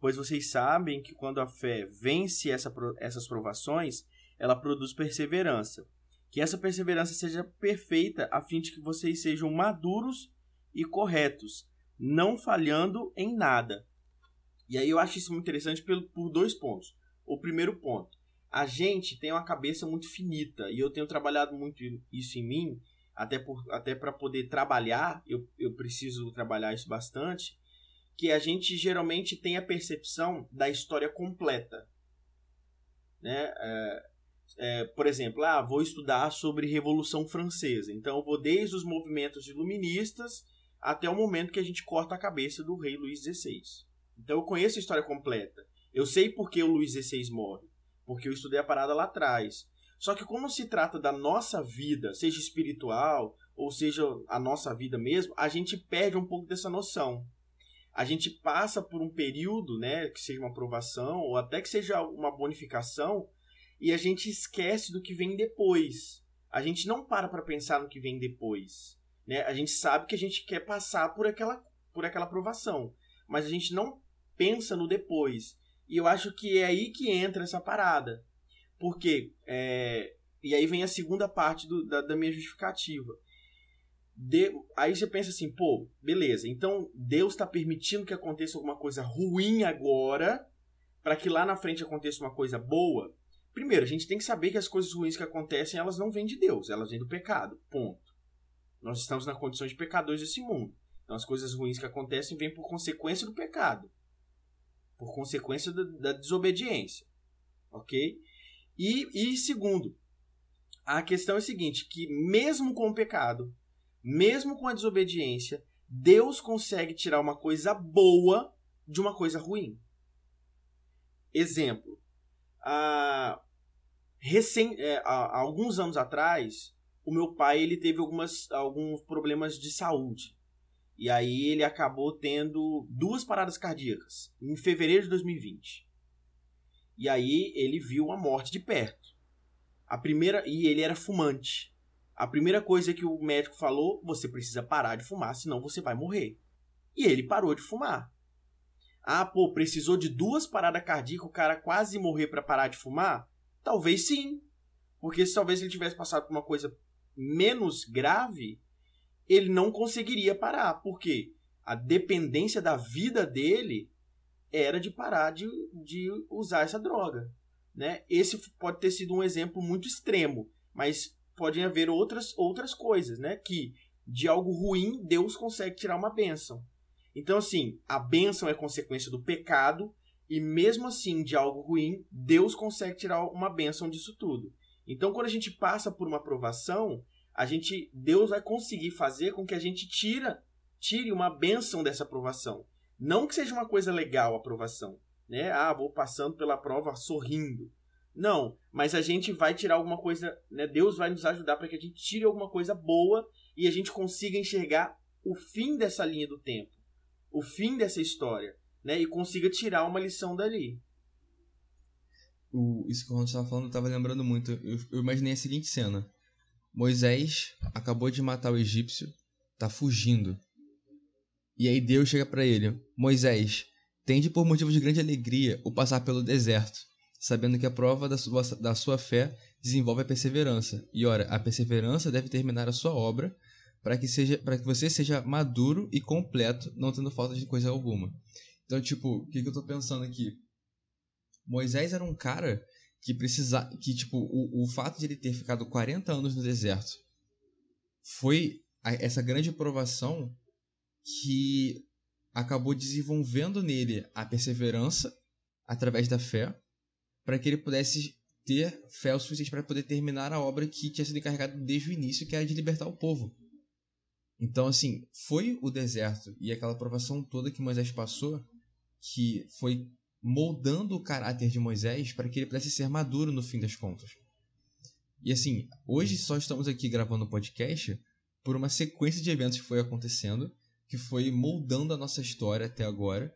pois vocês sabem que quando a fé vence essa, essas provações, ela produz perseverança. Que essa perseverança seja perfeita, a fim de que vocês sejam maduros e corretos, não falhando em nada. E aí eu acho isso muito interessante por, por dois pontos. O primeiro ponto, a gente tem uma cabeça muito finita e eu tenho trabalhado muito isso em mim, até por até para poder trabalhar, eu, eu preciso trabalhar isso bastante, que a gente geralmente tem a percepção da história completa, né? É, é, por exemplo, ah, vou estudar sobre Revolução Francesa, então vou desde os movimentos iluministas até o momento que a gente corta a cabeça do rei Luís XVI. Então eu conheço a história completa. Eu sei por que o Luís XVI morre porque eu estudei a parada lá atrás. Só que quando se trata da nossa vida, seja espiritual ou seja a nossa vida mesmo, a gente perde um pouco dessa noção. a gente passa por um período, né, que seja uma aprovação ou até que seja uma bonificação, e a gente esquece do que vem depois. A gente não para para pensar no que vem depois, né? A gente sabe que a gente quer passar por aquela por aquela aprovação, mas a gente não pensa no depois. E eu acho que é aí que entra essa parada. Porque, é, e aí vem a segunda parte do, da, da minha justificativa. De, aí você pensa assim, pô, beleza, então Deus está permitindo que aconteça alguma coisa ruim agora, para que lá na frente aconteça uma coisa boa. Primeiro, a gente tem que saber que as coisas ruins que acontecem, elas não vêm de Deus, elas vêm do pecado. Ponto. Nós estamos na condição de pecadores desse mundo. Então as coisas ruins que acontecem vêm por consequência do pecado. Por consequência da, da desobediência. Ok? E, e segundo, a questão é a seguinte: que mesmo com o pecado, mesmo com a desobediência, Deus consegue tirar uma coisa boa de uma coisa ruim. Exemplo. recém, é, alguns anos atrás, o meu pai ele teve algumas, alguns problemas de saúde. E aí ele acabou tendo duas paradas cardíacas em fevereiro de 2020. E aí ele viu a morte de perto. A primeira e ele era fumante. A primeira coisa que o médico falou, você precisa parar de fumar, senão você vai morrer. E ele parou de fumar. Ah, pô, precisou de duas paradas cardíacas, o cara quase morrer para parar de fumar? Talvez sim. Porque se talvez ele tivesse passado por uma coisa menos grave, ele não conseguiria parar. Porque a dependência da vida dele era de parar de, de usar essa droga. Né? Esse pode ter sido um exemplo muito extremo, mas podem haver outras, outras coisas, né? Que de algo ruim Deus consegue tirar uma bênção. Então, assim, a bênção é consequência do pecado, e mesmo assim, de algo ruim, Deus consegue tirar uma bênção disso tudo. Então, quando a gente passa por uma aprovação, a gente, Deus vai conseguir fazer com que a gente tira, tire uma bênção dessa aprovação. Não que seja uma coisa legal a aprovação, né? Ah, vou passando pela prova sorrindo. Não, mas a gente vai tirar alguma coisa, né? Deus vai nos ajudar para que a gente tire alguma coisa boa e a gente consiga enxergar o fim dessa linha do tempo, o fim dessa história, né? E consiga tirar uma lição dali. O, isso que o Ronaldo estava falando, eu estava lembrando muito. Eu, eu imaginei a seguinte cena: Moisés acabou de matar o egípcio, tá fugindo. E aí Deus chega para ele: Moisés, tende por motivo de grande alegria o passar pelo deserto, sabendo que a prova da sua, da sua fé desenvolve a perseverança. E ora, a perseverança deve terminar a sua obra para que seja para que você seja maduro e completo, não tendo falta de coisa alguma. Então, tipo, o que, que eu tô pensando aqui? Moisés era um cara que precisa que tipo o, o fato de ele ter ficado 40 anos no deserto foi a, essa grande provação que acabou desenvolvendo nele a perseverança através da fé, para que ele pudesse ter fé o suficiente para poder terminar a obra que tinha sido encarregada desde o início, que era de libertar o povo. Então, assim, foi o deserto e aquela provação toda que Moisés passou que foi moldando o caráter de Moisés para que ele pudesse ser maduro no fim das contas. E assim, hoje só estamos aqui gravando o podcast por uma sequência de eventos que foi acontecendo que foi moldando a nossa história até agora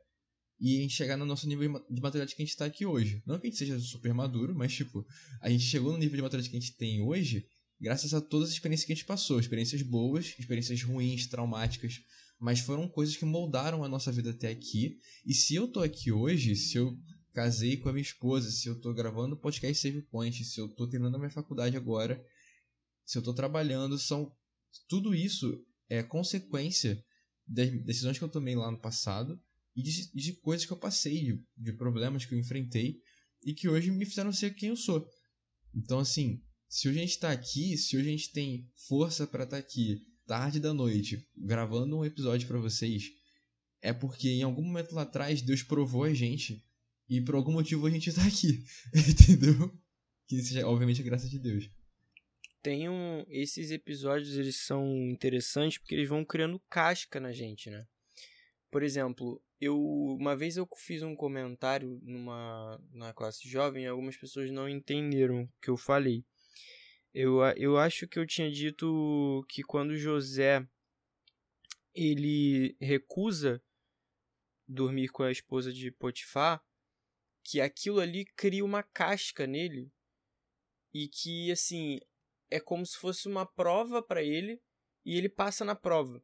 e gente chegar no nosso nível de maturidade que a gente está aqui hoje. Não que a gente seja super maduro, mas tipo, a gente chegou no nível de maturidade que a gente tem hoje graças a todas as experiências que a gente passou, experiências boas, experiências ruins, traumáticas, mas foram coisas que moldaram a nossa vida até aqui. E se eu tô aqui hoje, se eu casei com a minha esposa, se eu tô gravando o podcast Save Point, se eu tô terminando a minha faculdade agora, se eu tô trabalhando, são tudo isso é consequência das decisões que eu tomei lá no passado e de, de coisas que eu passei, de, de, problemas que eu enfrentei e que hoje me fizeram ser quem eu sou. Então, assim, se hoje a gente está aqui, se hoje a gente tem força para estar tá aqui, tarde da noite, gravando um episódio para vocês, é porque em algum momento lá atrás Deus provou a gente e por algum motivo a gente está aqui, entendeu? Que seja, obviamente, a graça de Deus tem um, esses episódios eles são interessantes porque eles vão criando casca na gente, né? Por exemplo, eu uma vez eu fiz um comentário numa na classe jovem, e algumas pessoas não entenderam o que eu falei. Eu, eu acho que eu tinha dito que quando José ele recusa dormir com a esposa de Potifar, que aquilo ali cria uma casca nele e que assim é como se fosse uma prova para ele e ele passa na prova.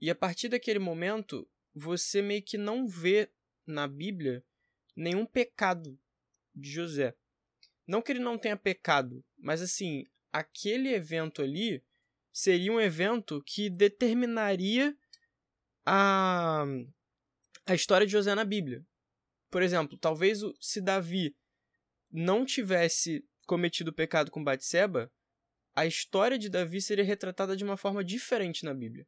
E a partir daquele momento, você meio que não vê na Bíblia nenhum pecado de José. Não que ele não tenha pecado, mas assim, aquele evento ali seria um evento que determinaria a, a história de José na Bíblia. Por exemplo, talvez se Davi não tivesse cometido pecado com Batseba, a história de Davi seria retratada de uma forma diferente na Bíblia.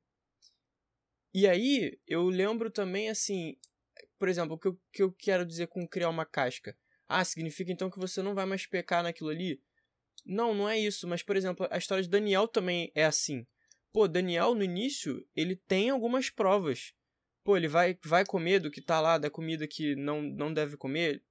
E aí, eu lembro também, assim, por exemplo, o que eu, que eu quero dizer com criar uma casca. Ah, significa então que você não vai mais pecar naquilo ali? Não, não é isso. Mas, por exemplo, a história de Daniel também é assim. Pô, Daniel, no início, ele tem algumas provas. Pô, ele vai, vai comer do que tá lá, da comida que não, não deve comer.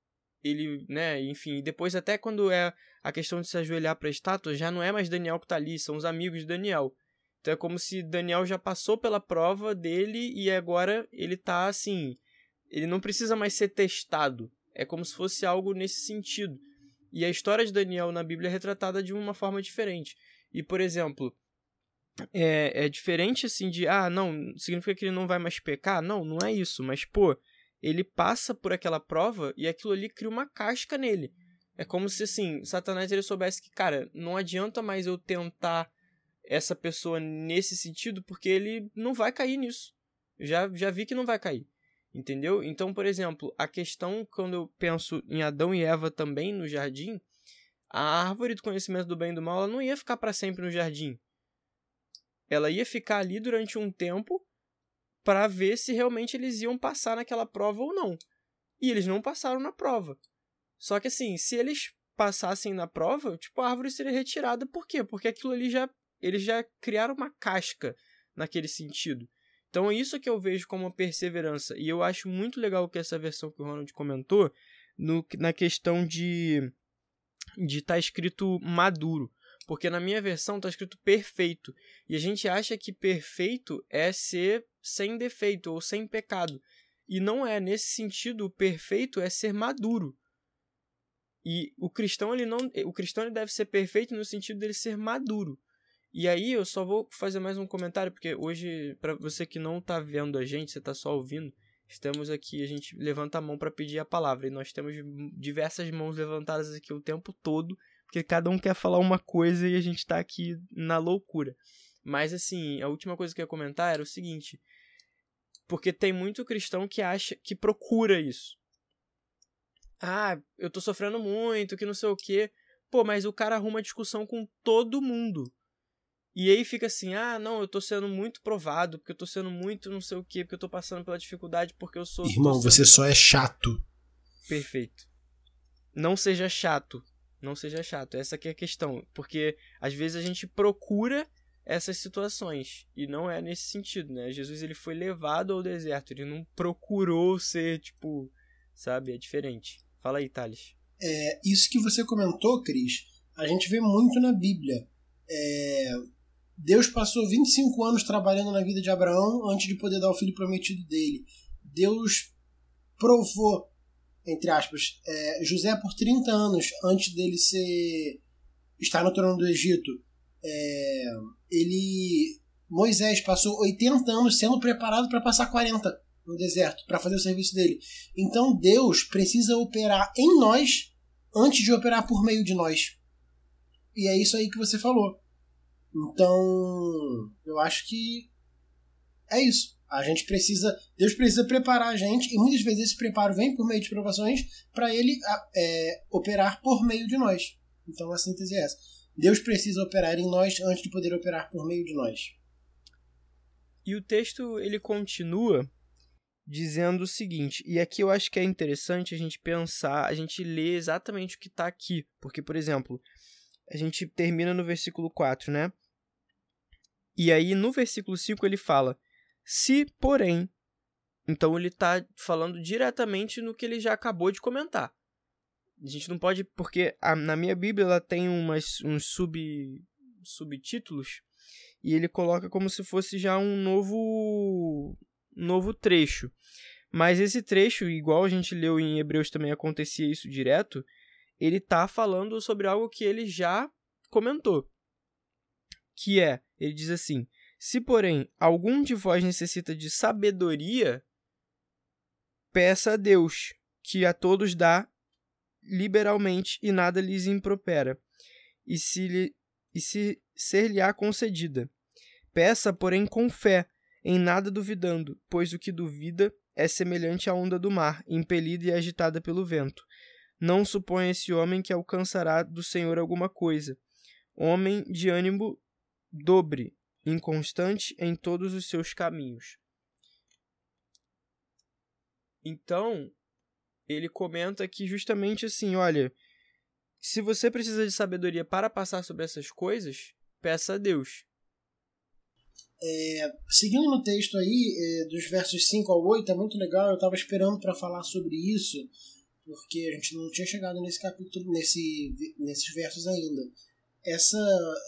Ele, né, enfim. Depois, até quando é a questão de se ajoelhar pra estátua, já não é mais Daniel que tá ali, são os amigos de Daniel. Então é como se Daniel já passou pela prova dele e agora ele tá assim. Ele não precisa mais ser testado. É como se fosse algo nesse sentido. E a história de Daniel na Bíblia é retratada de uma forma diferente. E, por exemplo, é, é diferente assim de, ah, não, significa que ele não vai mais pecar? Não, não é isso. Mas, pô, ele passa por aquela prova e aquilo ali cria uma casca nele. É como se, assim, Satanás ele soubesse que, cara, não adianta mais eu tentar essa pessoa nesse sentido, porque ele não vai cair nisso. Já, já vi que não vai cair. Entendeu? Então, por exemplo, a questão quando eu penso em Adão e Eva também no jardim, a árvore do conhecimento do bem e do mal não ia ficar para sempre no jardim. Ela ia ficar ali durante um tempo para ver se realmente eles iam passar naquela prova ou não. E eles não passaram na prova. Só que assim, se eles passassem na prova, tipo, a árvore seria retirada. Por quê? Porque aquilo ali já. Eles já criaram uma casca naquele sentido. Então é isso que eu vejo como perseverança. E eu acho muito legal que essa versão que o Ronald comentou, no, na questão de de estar tá escrito maduro. Porque na minha versão está escrito perfeito. E a gente acha que perfeito é ser sem defeito ou sem pecado. E não é. Nesse sentido, o perfeito é ser maduro. E o cristão, ele não, o cristão ele deve ser perfeito no sentido dele ser maduro. E aí eu só vou fazer mais um comentário, porque hoje, para você que não tá vendo a gente, você tá só ouvindo, estamos aqui, a gente levanta a mão para pedir a palavra. E nós temos diversas mãos levantadas aqui o tempo todo, porque cada um quer falar uma coisa e a gente tá aqui na loucura. Mas assim, a última coisa que eu ia comentar era o seguinte. Porque tem muito cristão que acha, que procura isso. Ah, eu tô sofrendo muito, que não sei o quê. Pô, mas o cara arruma discussão com todo mundo. E aí fica assim, ah, não, eu tô sendo muito provado, porque eu tô sendo muito não sei o quê, porque eu tô passando pela dificuldade, porque eu sou. Irmão, sendo... você só é chato. Perfeito. Não seja chato. Não seja chato. Essa aqui é a questão. Porque às vezes a gente procura essas situações. E não é nesse sentido, né? Jesus ele foi levado ao deserto. Ele não procurou ser, tipo, sabe? É diferente. Fala aí, Thales. É, isso que você comentou, Cris, a gente vê muito na Bíblia. É, Deus passou 25 anos trabalhando na vida de Abraão antes de poder dar o filho prometido dele. Deus provou, entre aspas, é, José por 30 anos antes dele ser estar no trono do Egito. É, ele Moisés passou 80 anos sendo preparado para passar 40 no deserto para fazer o serviço dele. Então Deus precisa operar em nós antes de operar por meio de nós. E é isso aí que você falou. Então, eu acho que é isso. A gente precisa, Deus precisa preparar a gente, e muitas vezes esse preparo vem por meio de provações para ele é, operar por meio de nós. Então a síntese é essa. Deus precisa operar em nós antes de poder operar por meio de nós. E o texto ele continua dizendo o seguinte, e aqui eu acho que é interessante a gente pensar, a gente ler exatamente o que está aqui, porque, por exemplo, a gente termina no versículo 4, né? E aí no versículo 5 ele fala: Se, porém. Então ele está falando diretamente no que ele já acabou de comentar. A gente não pode. Porque a, na minha Bíblia ela tem umas, uns sub, subtítulos e ele coloca como se fosse já um novo, novo trecho. Mas esse trecho, igual a gente leu em Hebreus também acontecia isso direto, ele tá falando sobre algo que ele já comentou. Que é, ele diz assim: Se, porém, algum de vós necessita de sabedoria, peça a Deus, que a todos dá liberalmente e nada lhes impropera, e se, lhe, e se ser-lhe-á concedida. Peça, porém, com fé, em nada duvidando, pois o que duvida é semelhante à onda do mar, impelida e agitada pelo vento. Não suponha esse homem que alcançará do Senhor alguma coisa. Homem de ânimo dobre, inconstante em todos os seus caminhos. Então, ele comenta que justamente assim, olha, se você precisa de sabedoria para passar sobre essas coisas, peça a Deus. É, seguindo no texto aí, é, dos versos 5 ao 8, é muito legal, eu estava esperando para falar sobre isso, porque a gente não tinha chegado nesse capítulo, nesse, nesses versos ainda. Essa,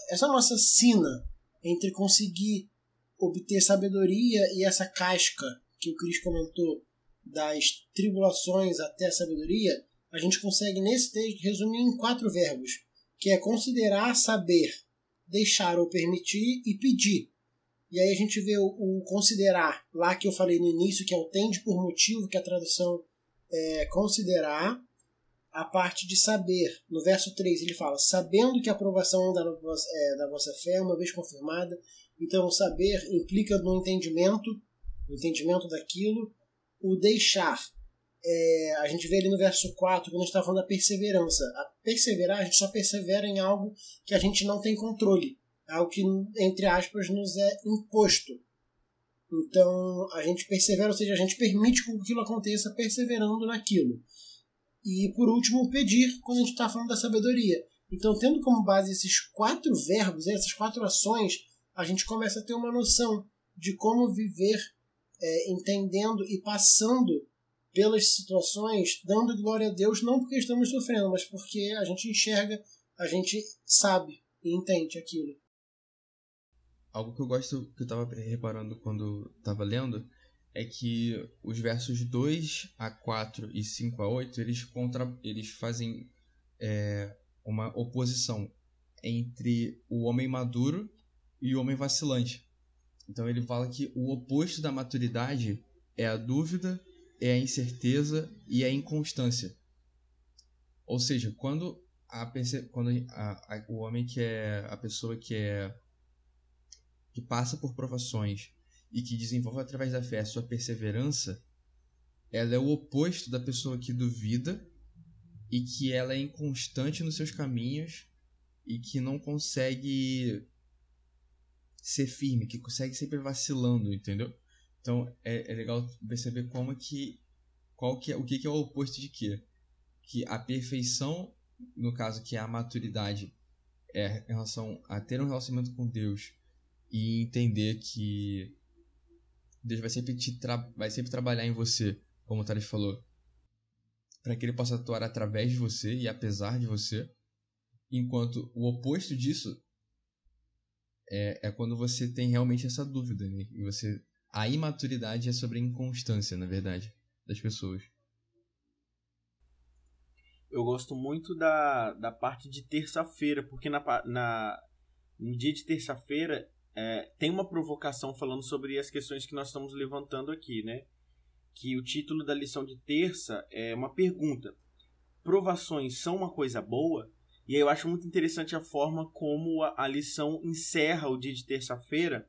essa nossa sina entre conseguir obter sabedoria e essa casca que o Cris comentou das tribulações até a sabedoria, a gente consegue nesse texto resumir em quatro verbos, que é considerar, saber, deixar ou permitir e pedir. E aí a gente vê o, o, considerar, lá que eu falei no início, que é o tende por motivo, que a tradução é considerar. A parte de saber, no verso 3 ele fala, sabendo que a aprovação da, é, da vossa fé, uma vez confirmada, então saber implica no entendimento, no entendimento daquilo, o deixar. É, a gente vê ali no verso 4, quando a gente está falando da perseverança. A perseverar, a gente só persevera em algo que a gente não tem controle algo que, entre aspas, nos é imposto. Então, a gente persevera, ou seja, a gente permite que aquilo aconteça perseverando naquilo. E, por último, pedir, quando a gente está falando da sabedoria. Então, tendo como base esses quatro verbos, essas quatro ações, a gente começa a ter uma noção de como viver é, entendendo e passando pelas situações, dando glória a Deus, não porque estamos sofrendo, mas porque a gente enxerga, a gente sabe e entende aquilo algo que eu gosto, que eu tava reparando quando tava lendo, é que os versos 2 a 4 e 5 a 8, eles, contra, eles fazem é, uma oposição entre o homem maduro e o homem vacilante. Então ele fala que o oposto da maturidade é a dúvida, é a incerteza e a inconstância. Ou seja, quando, a, quando a, a, o homem que é a pessoa que é que passa por provações e que desenvolve através da fé a sua perseverança, ela é o oposto da pessoa que duvida e que ela é inconstante nos seus caminhos e que não consegue ser firme, que consegue sempre vacilando, entendeu? Então é, é legal perceber como que qual que é, o que, que é o oposto de quê? Que a perfeição, no caso que é a maturidade, é em relação a ter um relacionamento com Deus e entender que Deus vai sempre, te vai sempre trabalhar em você, como o Thales falou, para que ele possa atuar através de você e apesar de você, enquanto o oposto disso é, é quando você tem realmente essa dúvida, né? E você a imaturidade é sobre a inconstância, na verdade, das pessoas. Eu gosto muito da, da parte de terça-feira, porque na, na, no dia de terça-feira é, tem uma provocação falando sobre as questões que nós estamos levantando aqui, né? Que o título da lição de terça é uma pergunta: provações são uma coisa boa? E aí eu acho muito interessante a forma como a, a lição encerra o dia de terça-feira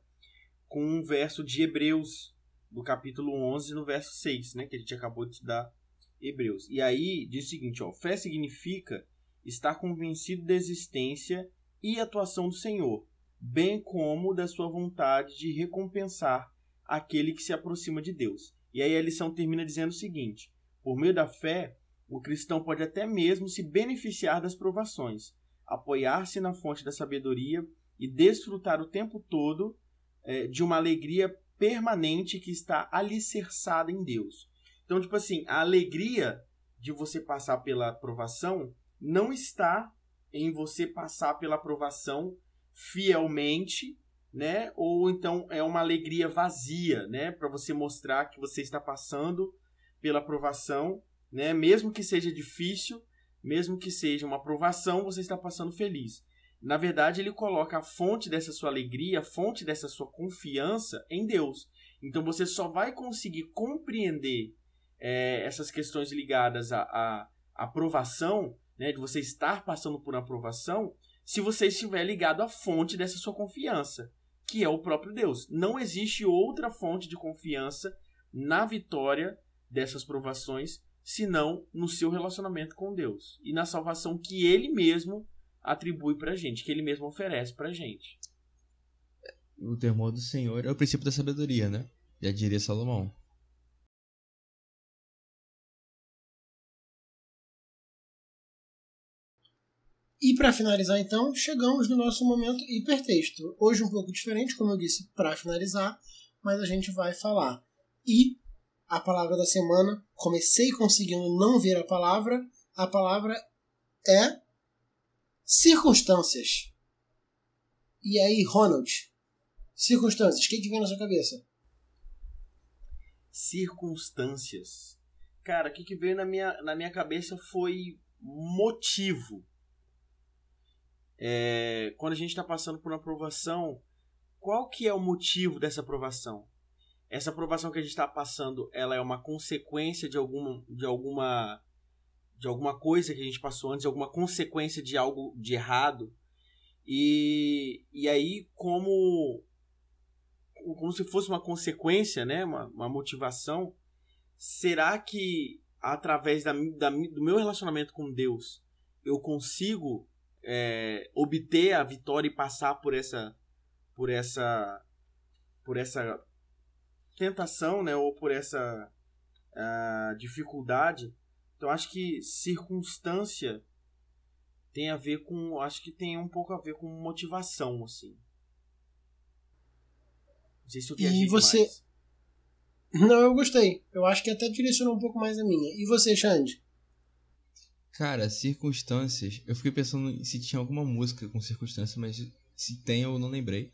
com um verso de Hebreus, do capítulo 11, no verso 6, né? Que a gente acabou de estudar Hebreus. E aí diz o seguinte: ó, fé significa estar convencido da existência e atuação do Senhor bem como da sua vontade de recompensar aquele que se aproxima de Deus. E aí a lição termina dizendo o seguinte: por meio da fé, o cristão pode até mesmo se beneficiar das provações, apoiar-se na fonte da sabedoria e desfrutar o tempo todo é, de uma alegria permanente que está alicerçada em Deus. Então, tipo assim, a alegria de você passar pela aprovação não está em você passar pela aprovação fielmente, né? Ou então é uma alegria vazia, né? Para você mostrar que você está passando pela aprovação, né? Mesmo que seja difícil, mesmo que seja uma aprovação, você está passando feliz. Na verdade, ele coloca a fonte dessa sua alegria, a fonte dessa sua confiança em Deus. Então você só vai conseguir compreender é, essas questões ligadas à, aprovação, né, de você estar passando por uma aprovação, se você estiver ligado à fonte dessa sua confiança, que é o próprio Deus. Não existe outra fonte de confiança na vitória dessas provações senão no seu relacionamento com Deus e na salvação que Ele mesmo atribui pra gente, que Ele mesmo oferece pra gente. O temor do Senhor é o princípio da sabedoria, né? Já diria Salomão. E para finalizar, então, chegamos no nosso momento hipertexto. Hoje um pouco diferente, como eu disse, para finalizar, mas a gente vai falar. E a palavra da semana, comecei conseguindo não ver a palavra, a palavra é circunstâncias. E aí, Ronald, circunstâncias, o que, que vem na sua cabeça? Circunstâncias. Cara, o que, que veio na minha, na minha cabeça foi motivo é, quando a gente está passando por uma aprovação, qual que é o motivo dessa aprovação? Essa aprovação que a gente está passando, ela é uma consequência de alguma, de alguma de alguma coisa que a gente passou antes, alguma consequência de algo de errado. E, e aí, como como se fosse uma consequência, né, uma, uma motivação, será que através da, da, do meu relacionamento com Deus eu consigo é, obter a vitória e passar por essa por essa por essa tentação, né, ou por essa uh, dificuldade. Então acho que circunstância tem a ver com, acho que tem um pouco a ver com motivação, assim. Não sei se eu E você demais. Não, eu gostei. Eu acho que até direcionou um pouco mais a minha. E você, Xande? Cara, circunstâncias. Eu fiquei pensando se tinha alguma música com circunstâncias, mas se tem eu não lembrei.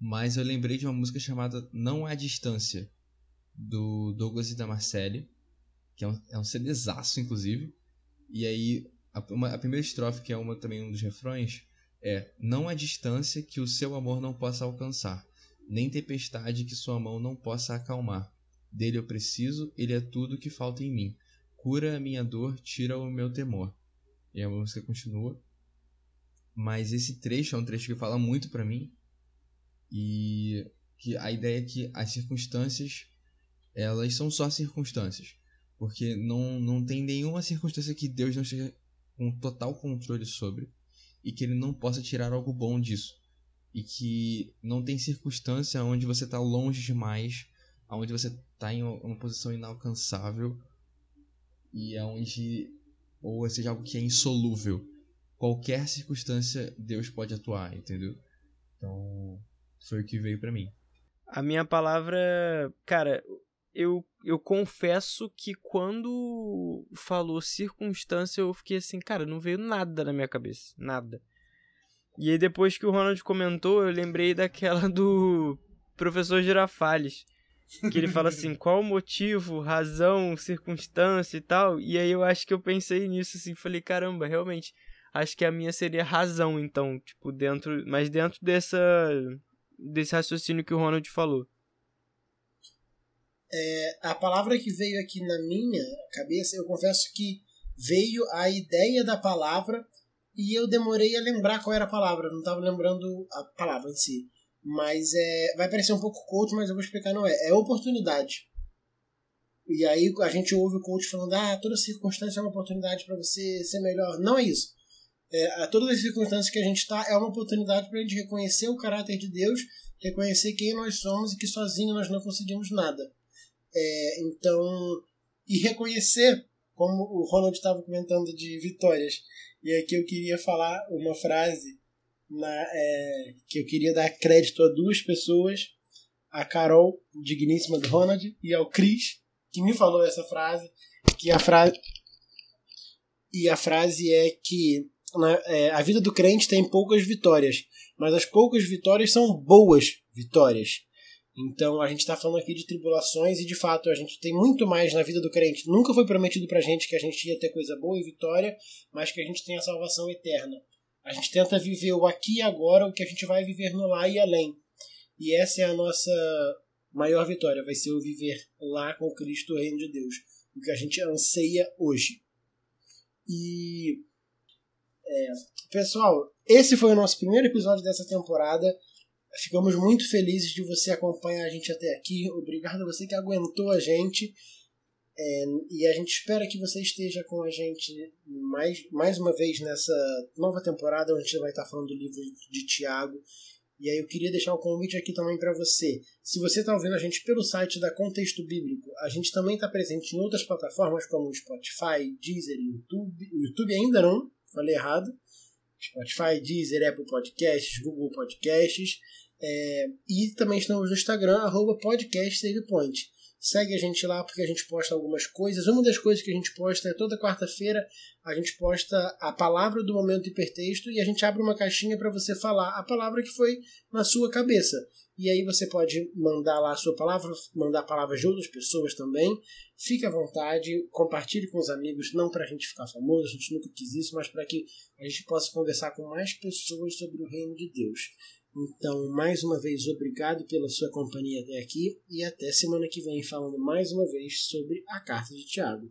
Mas eu lembrei de uma música chamada Não Há Distância, do Douglas e da Marcelli, que é um, é um CDzaço, inclusive. E aí, a, uma, a primeira estrofe, que é uma também um dos refrões, é Não há distância que o seu amor não possa alcançar, nem tempestade que sua mão não possa acalmar. Dele eu preciso, ele é tudo que falta em mim cura a minha dor, tira o meu temor. E a música continua. Mas esse trecho é um trecho que fala muito para mim. E que a ideia é que as circunstâncias, elas são só circunstâncias. Porque não, não tem nenhuma circunstância que Deus não esteja com total controle sobre. E que Ele não possa tirar algo bom disso. E que não tem circunstância onde você está longe demais, onde você está em uma posição inalcançável, e aonde ou seja algo que é insolúvel. Qualquer circunstância Deus pode atuar, entendeu? Então, foi o que veio para mim. A minha palavra, cara, eu, eu confesso que quando falou circunstância, eu fiquei assim, cara, não veio nada na minha cabeça, nada. E aí depois que o Ronald comentou, eu lembrei daquela do professor Girafales, que ele fala assim, qual o motivo, razão, circunstância e tal. E aí eu acho que eu pensei nisso assim, falei, caramba, realmente, acho que a minha seria razão, então, tipo, dentro, mas dentro dessa desse raciocínio que o Ronald falou. É, a palavra que veio aqui na minha cabeça, eu confesso que veio a ideia da palavra e eu demorei a lembrar qual era a palavra, não estava lembrando a palavra em si. Mas é, vai parecer um pouco coach, mas eu vou explicar, não é. É oportunidade. E aí a gente ouve o coach falando, ah, toda circunstância é uma oportunidade para você ser melhor. Não é isso. É, todas as circunstâncias que a gente está é uma oportunidade para a gente reconhecer o caráter de Deus, reconhecer quem nós somos e que sozinho nós não conseguimos nada. É, então, e reconhecer, como o Ronald estava comentando de vitórias, e aqui eu queria falar uma frase na, é, que eu queria dar crédito a duas pessoas, a Carol, digníssima do Ronald, e ao Chris, que me falou essa frase, que a frase e a frase é que né, é, a vida do crente tem poucas vitórias, mas as poucas vitórias são boas vitórias. Então a gente está falando aqui de tribulações e de fato a gente tem muito mais na vida do crente. Nunca foi prometido pra gente que a gente ia ter coisa boa e vitória, mas que a gente tem a salvação eterna. A gente tenta viver o aqui e agora, o que a gente vai viver no lá e além. E essa é a nossa maior vitória, vai ser o viver lá com Cristo, o reino de Deus. O que a gente anseia hoje. E. É, pessoal, esse foi o nosso primeiro episódio dessa temporada. Ficamos muito felizes de você acompanhar a gente até aqui. Obrigado a você que aguentou a gente. É, e a gente espera que você esteja com a gente mais, mais uma vez nessa nova temporada, onde a gente vai estar falando do livro de Tiago. E aí eu queria deixar o convite aqui também para você. Se você está ouvindo a gente pelo site da Contexto Bíblico, a gente também está presente em outras plataformas como Spotify, Deezer YouTube. O YouTube ainda não, falei errado. Spotify, Deezer, Apple Podcasts, Google Podcasts. É, e também estamos no Instagram, arroba podcastsavepoint. Segue a gente lá porque a gente posta algumas coisas. Uma das coisas que a gente posta é toda quarta-feira a gente posta a palavra do momento hipertexto e a gente abre uma caixinha para você falar a palavra que foi na sua cabeça. E aí você pode mandar lá a sua palavra, mandar palavras de outras pessoas também. Fique à vontade, compartilhe com os amigos, não para a gente ficar famoso, a gente nunca quis isso, mas para que a gente possa conversar com mais pessoas sobre o reino de Deus. Então, mais uma vez, obrigado pela sua companhia até aqui e até semana que vem falando mais uma vez sobre a carta de Tiago.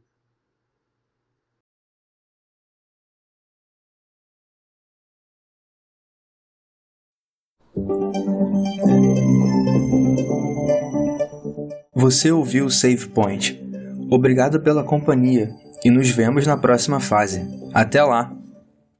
Você ouviu o Save Point. Obrigado pela companhia e nos vemos na próxima fase. Até lá!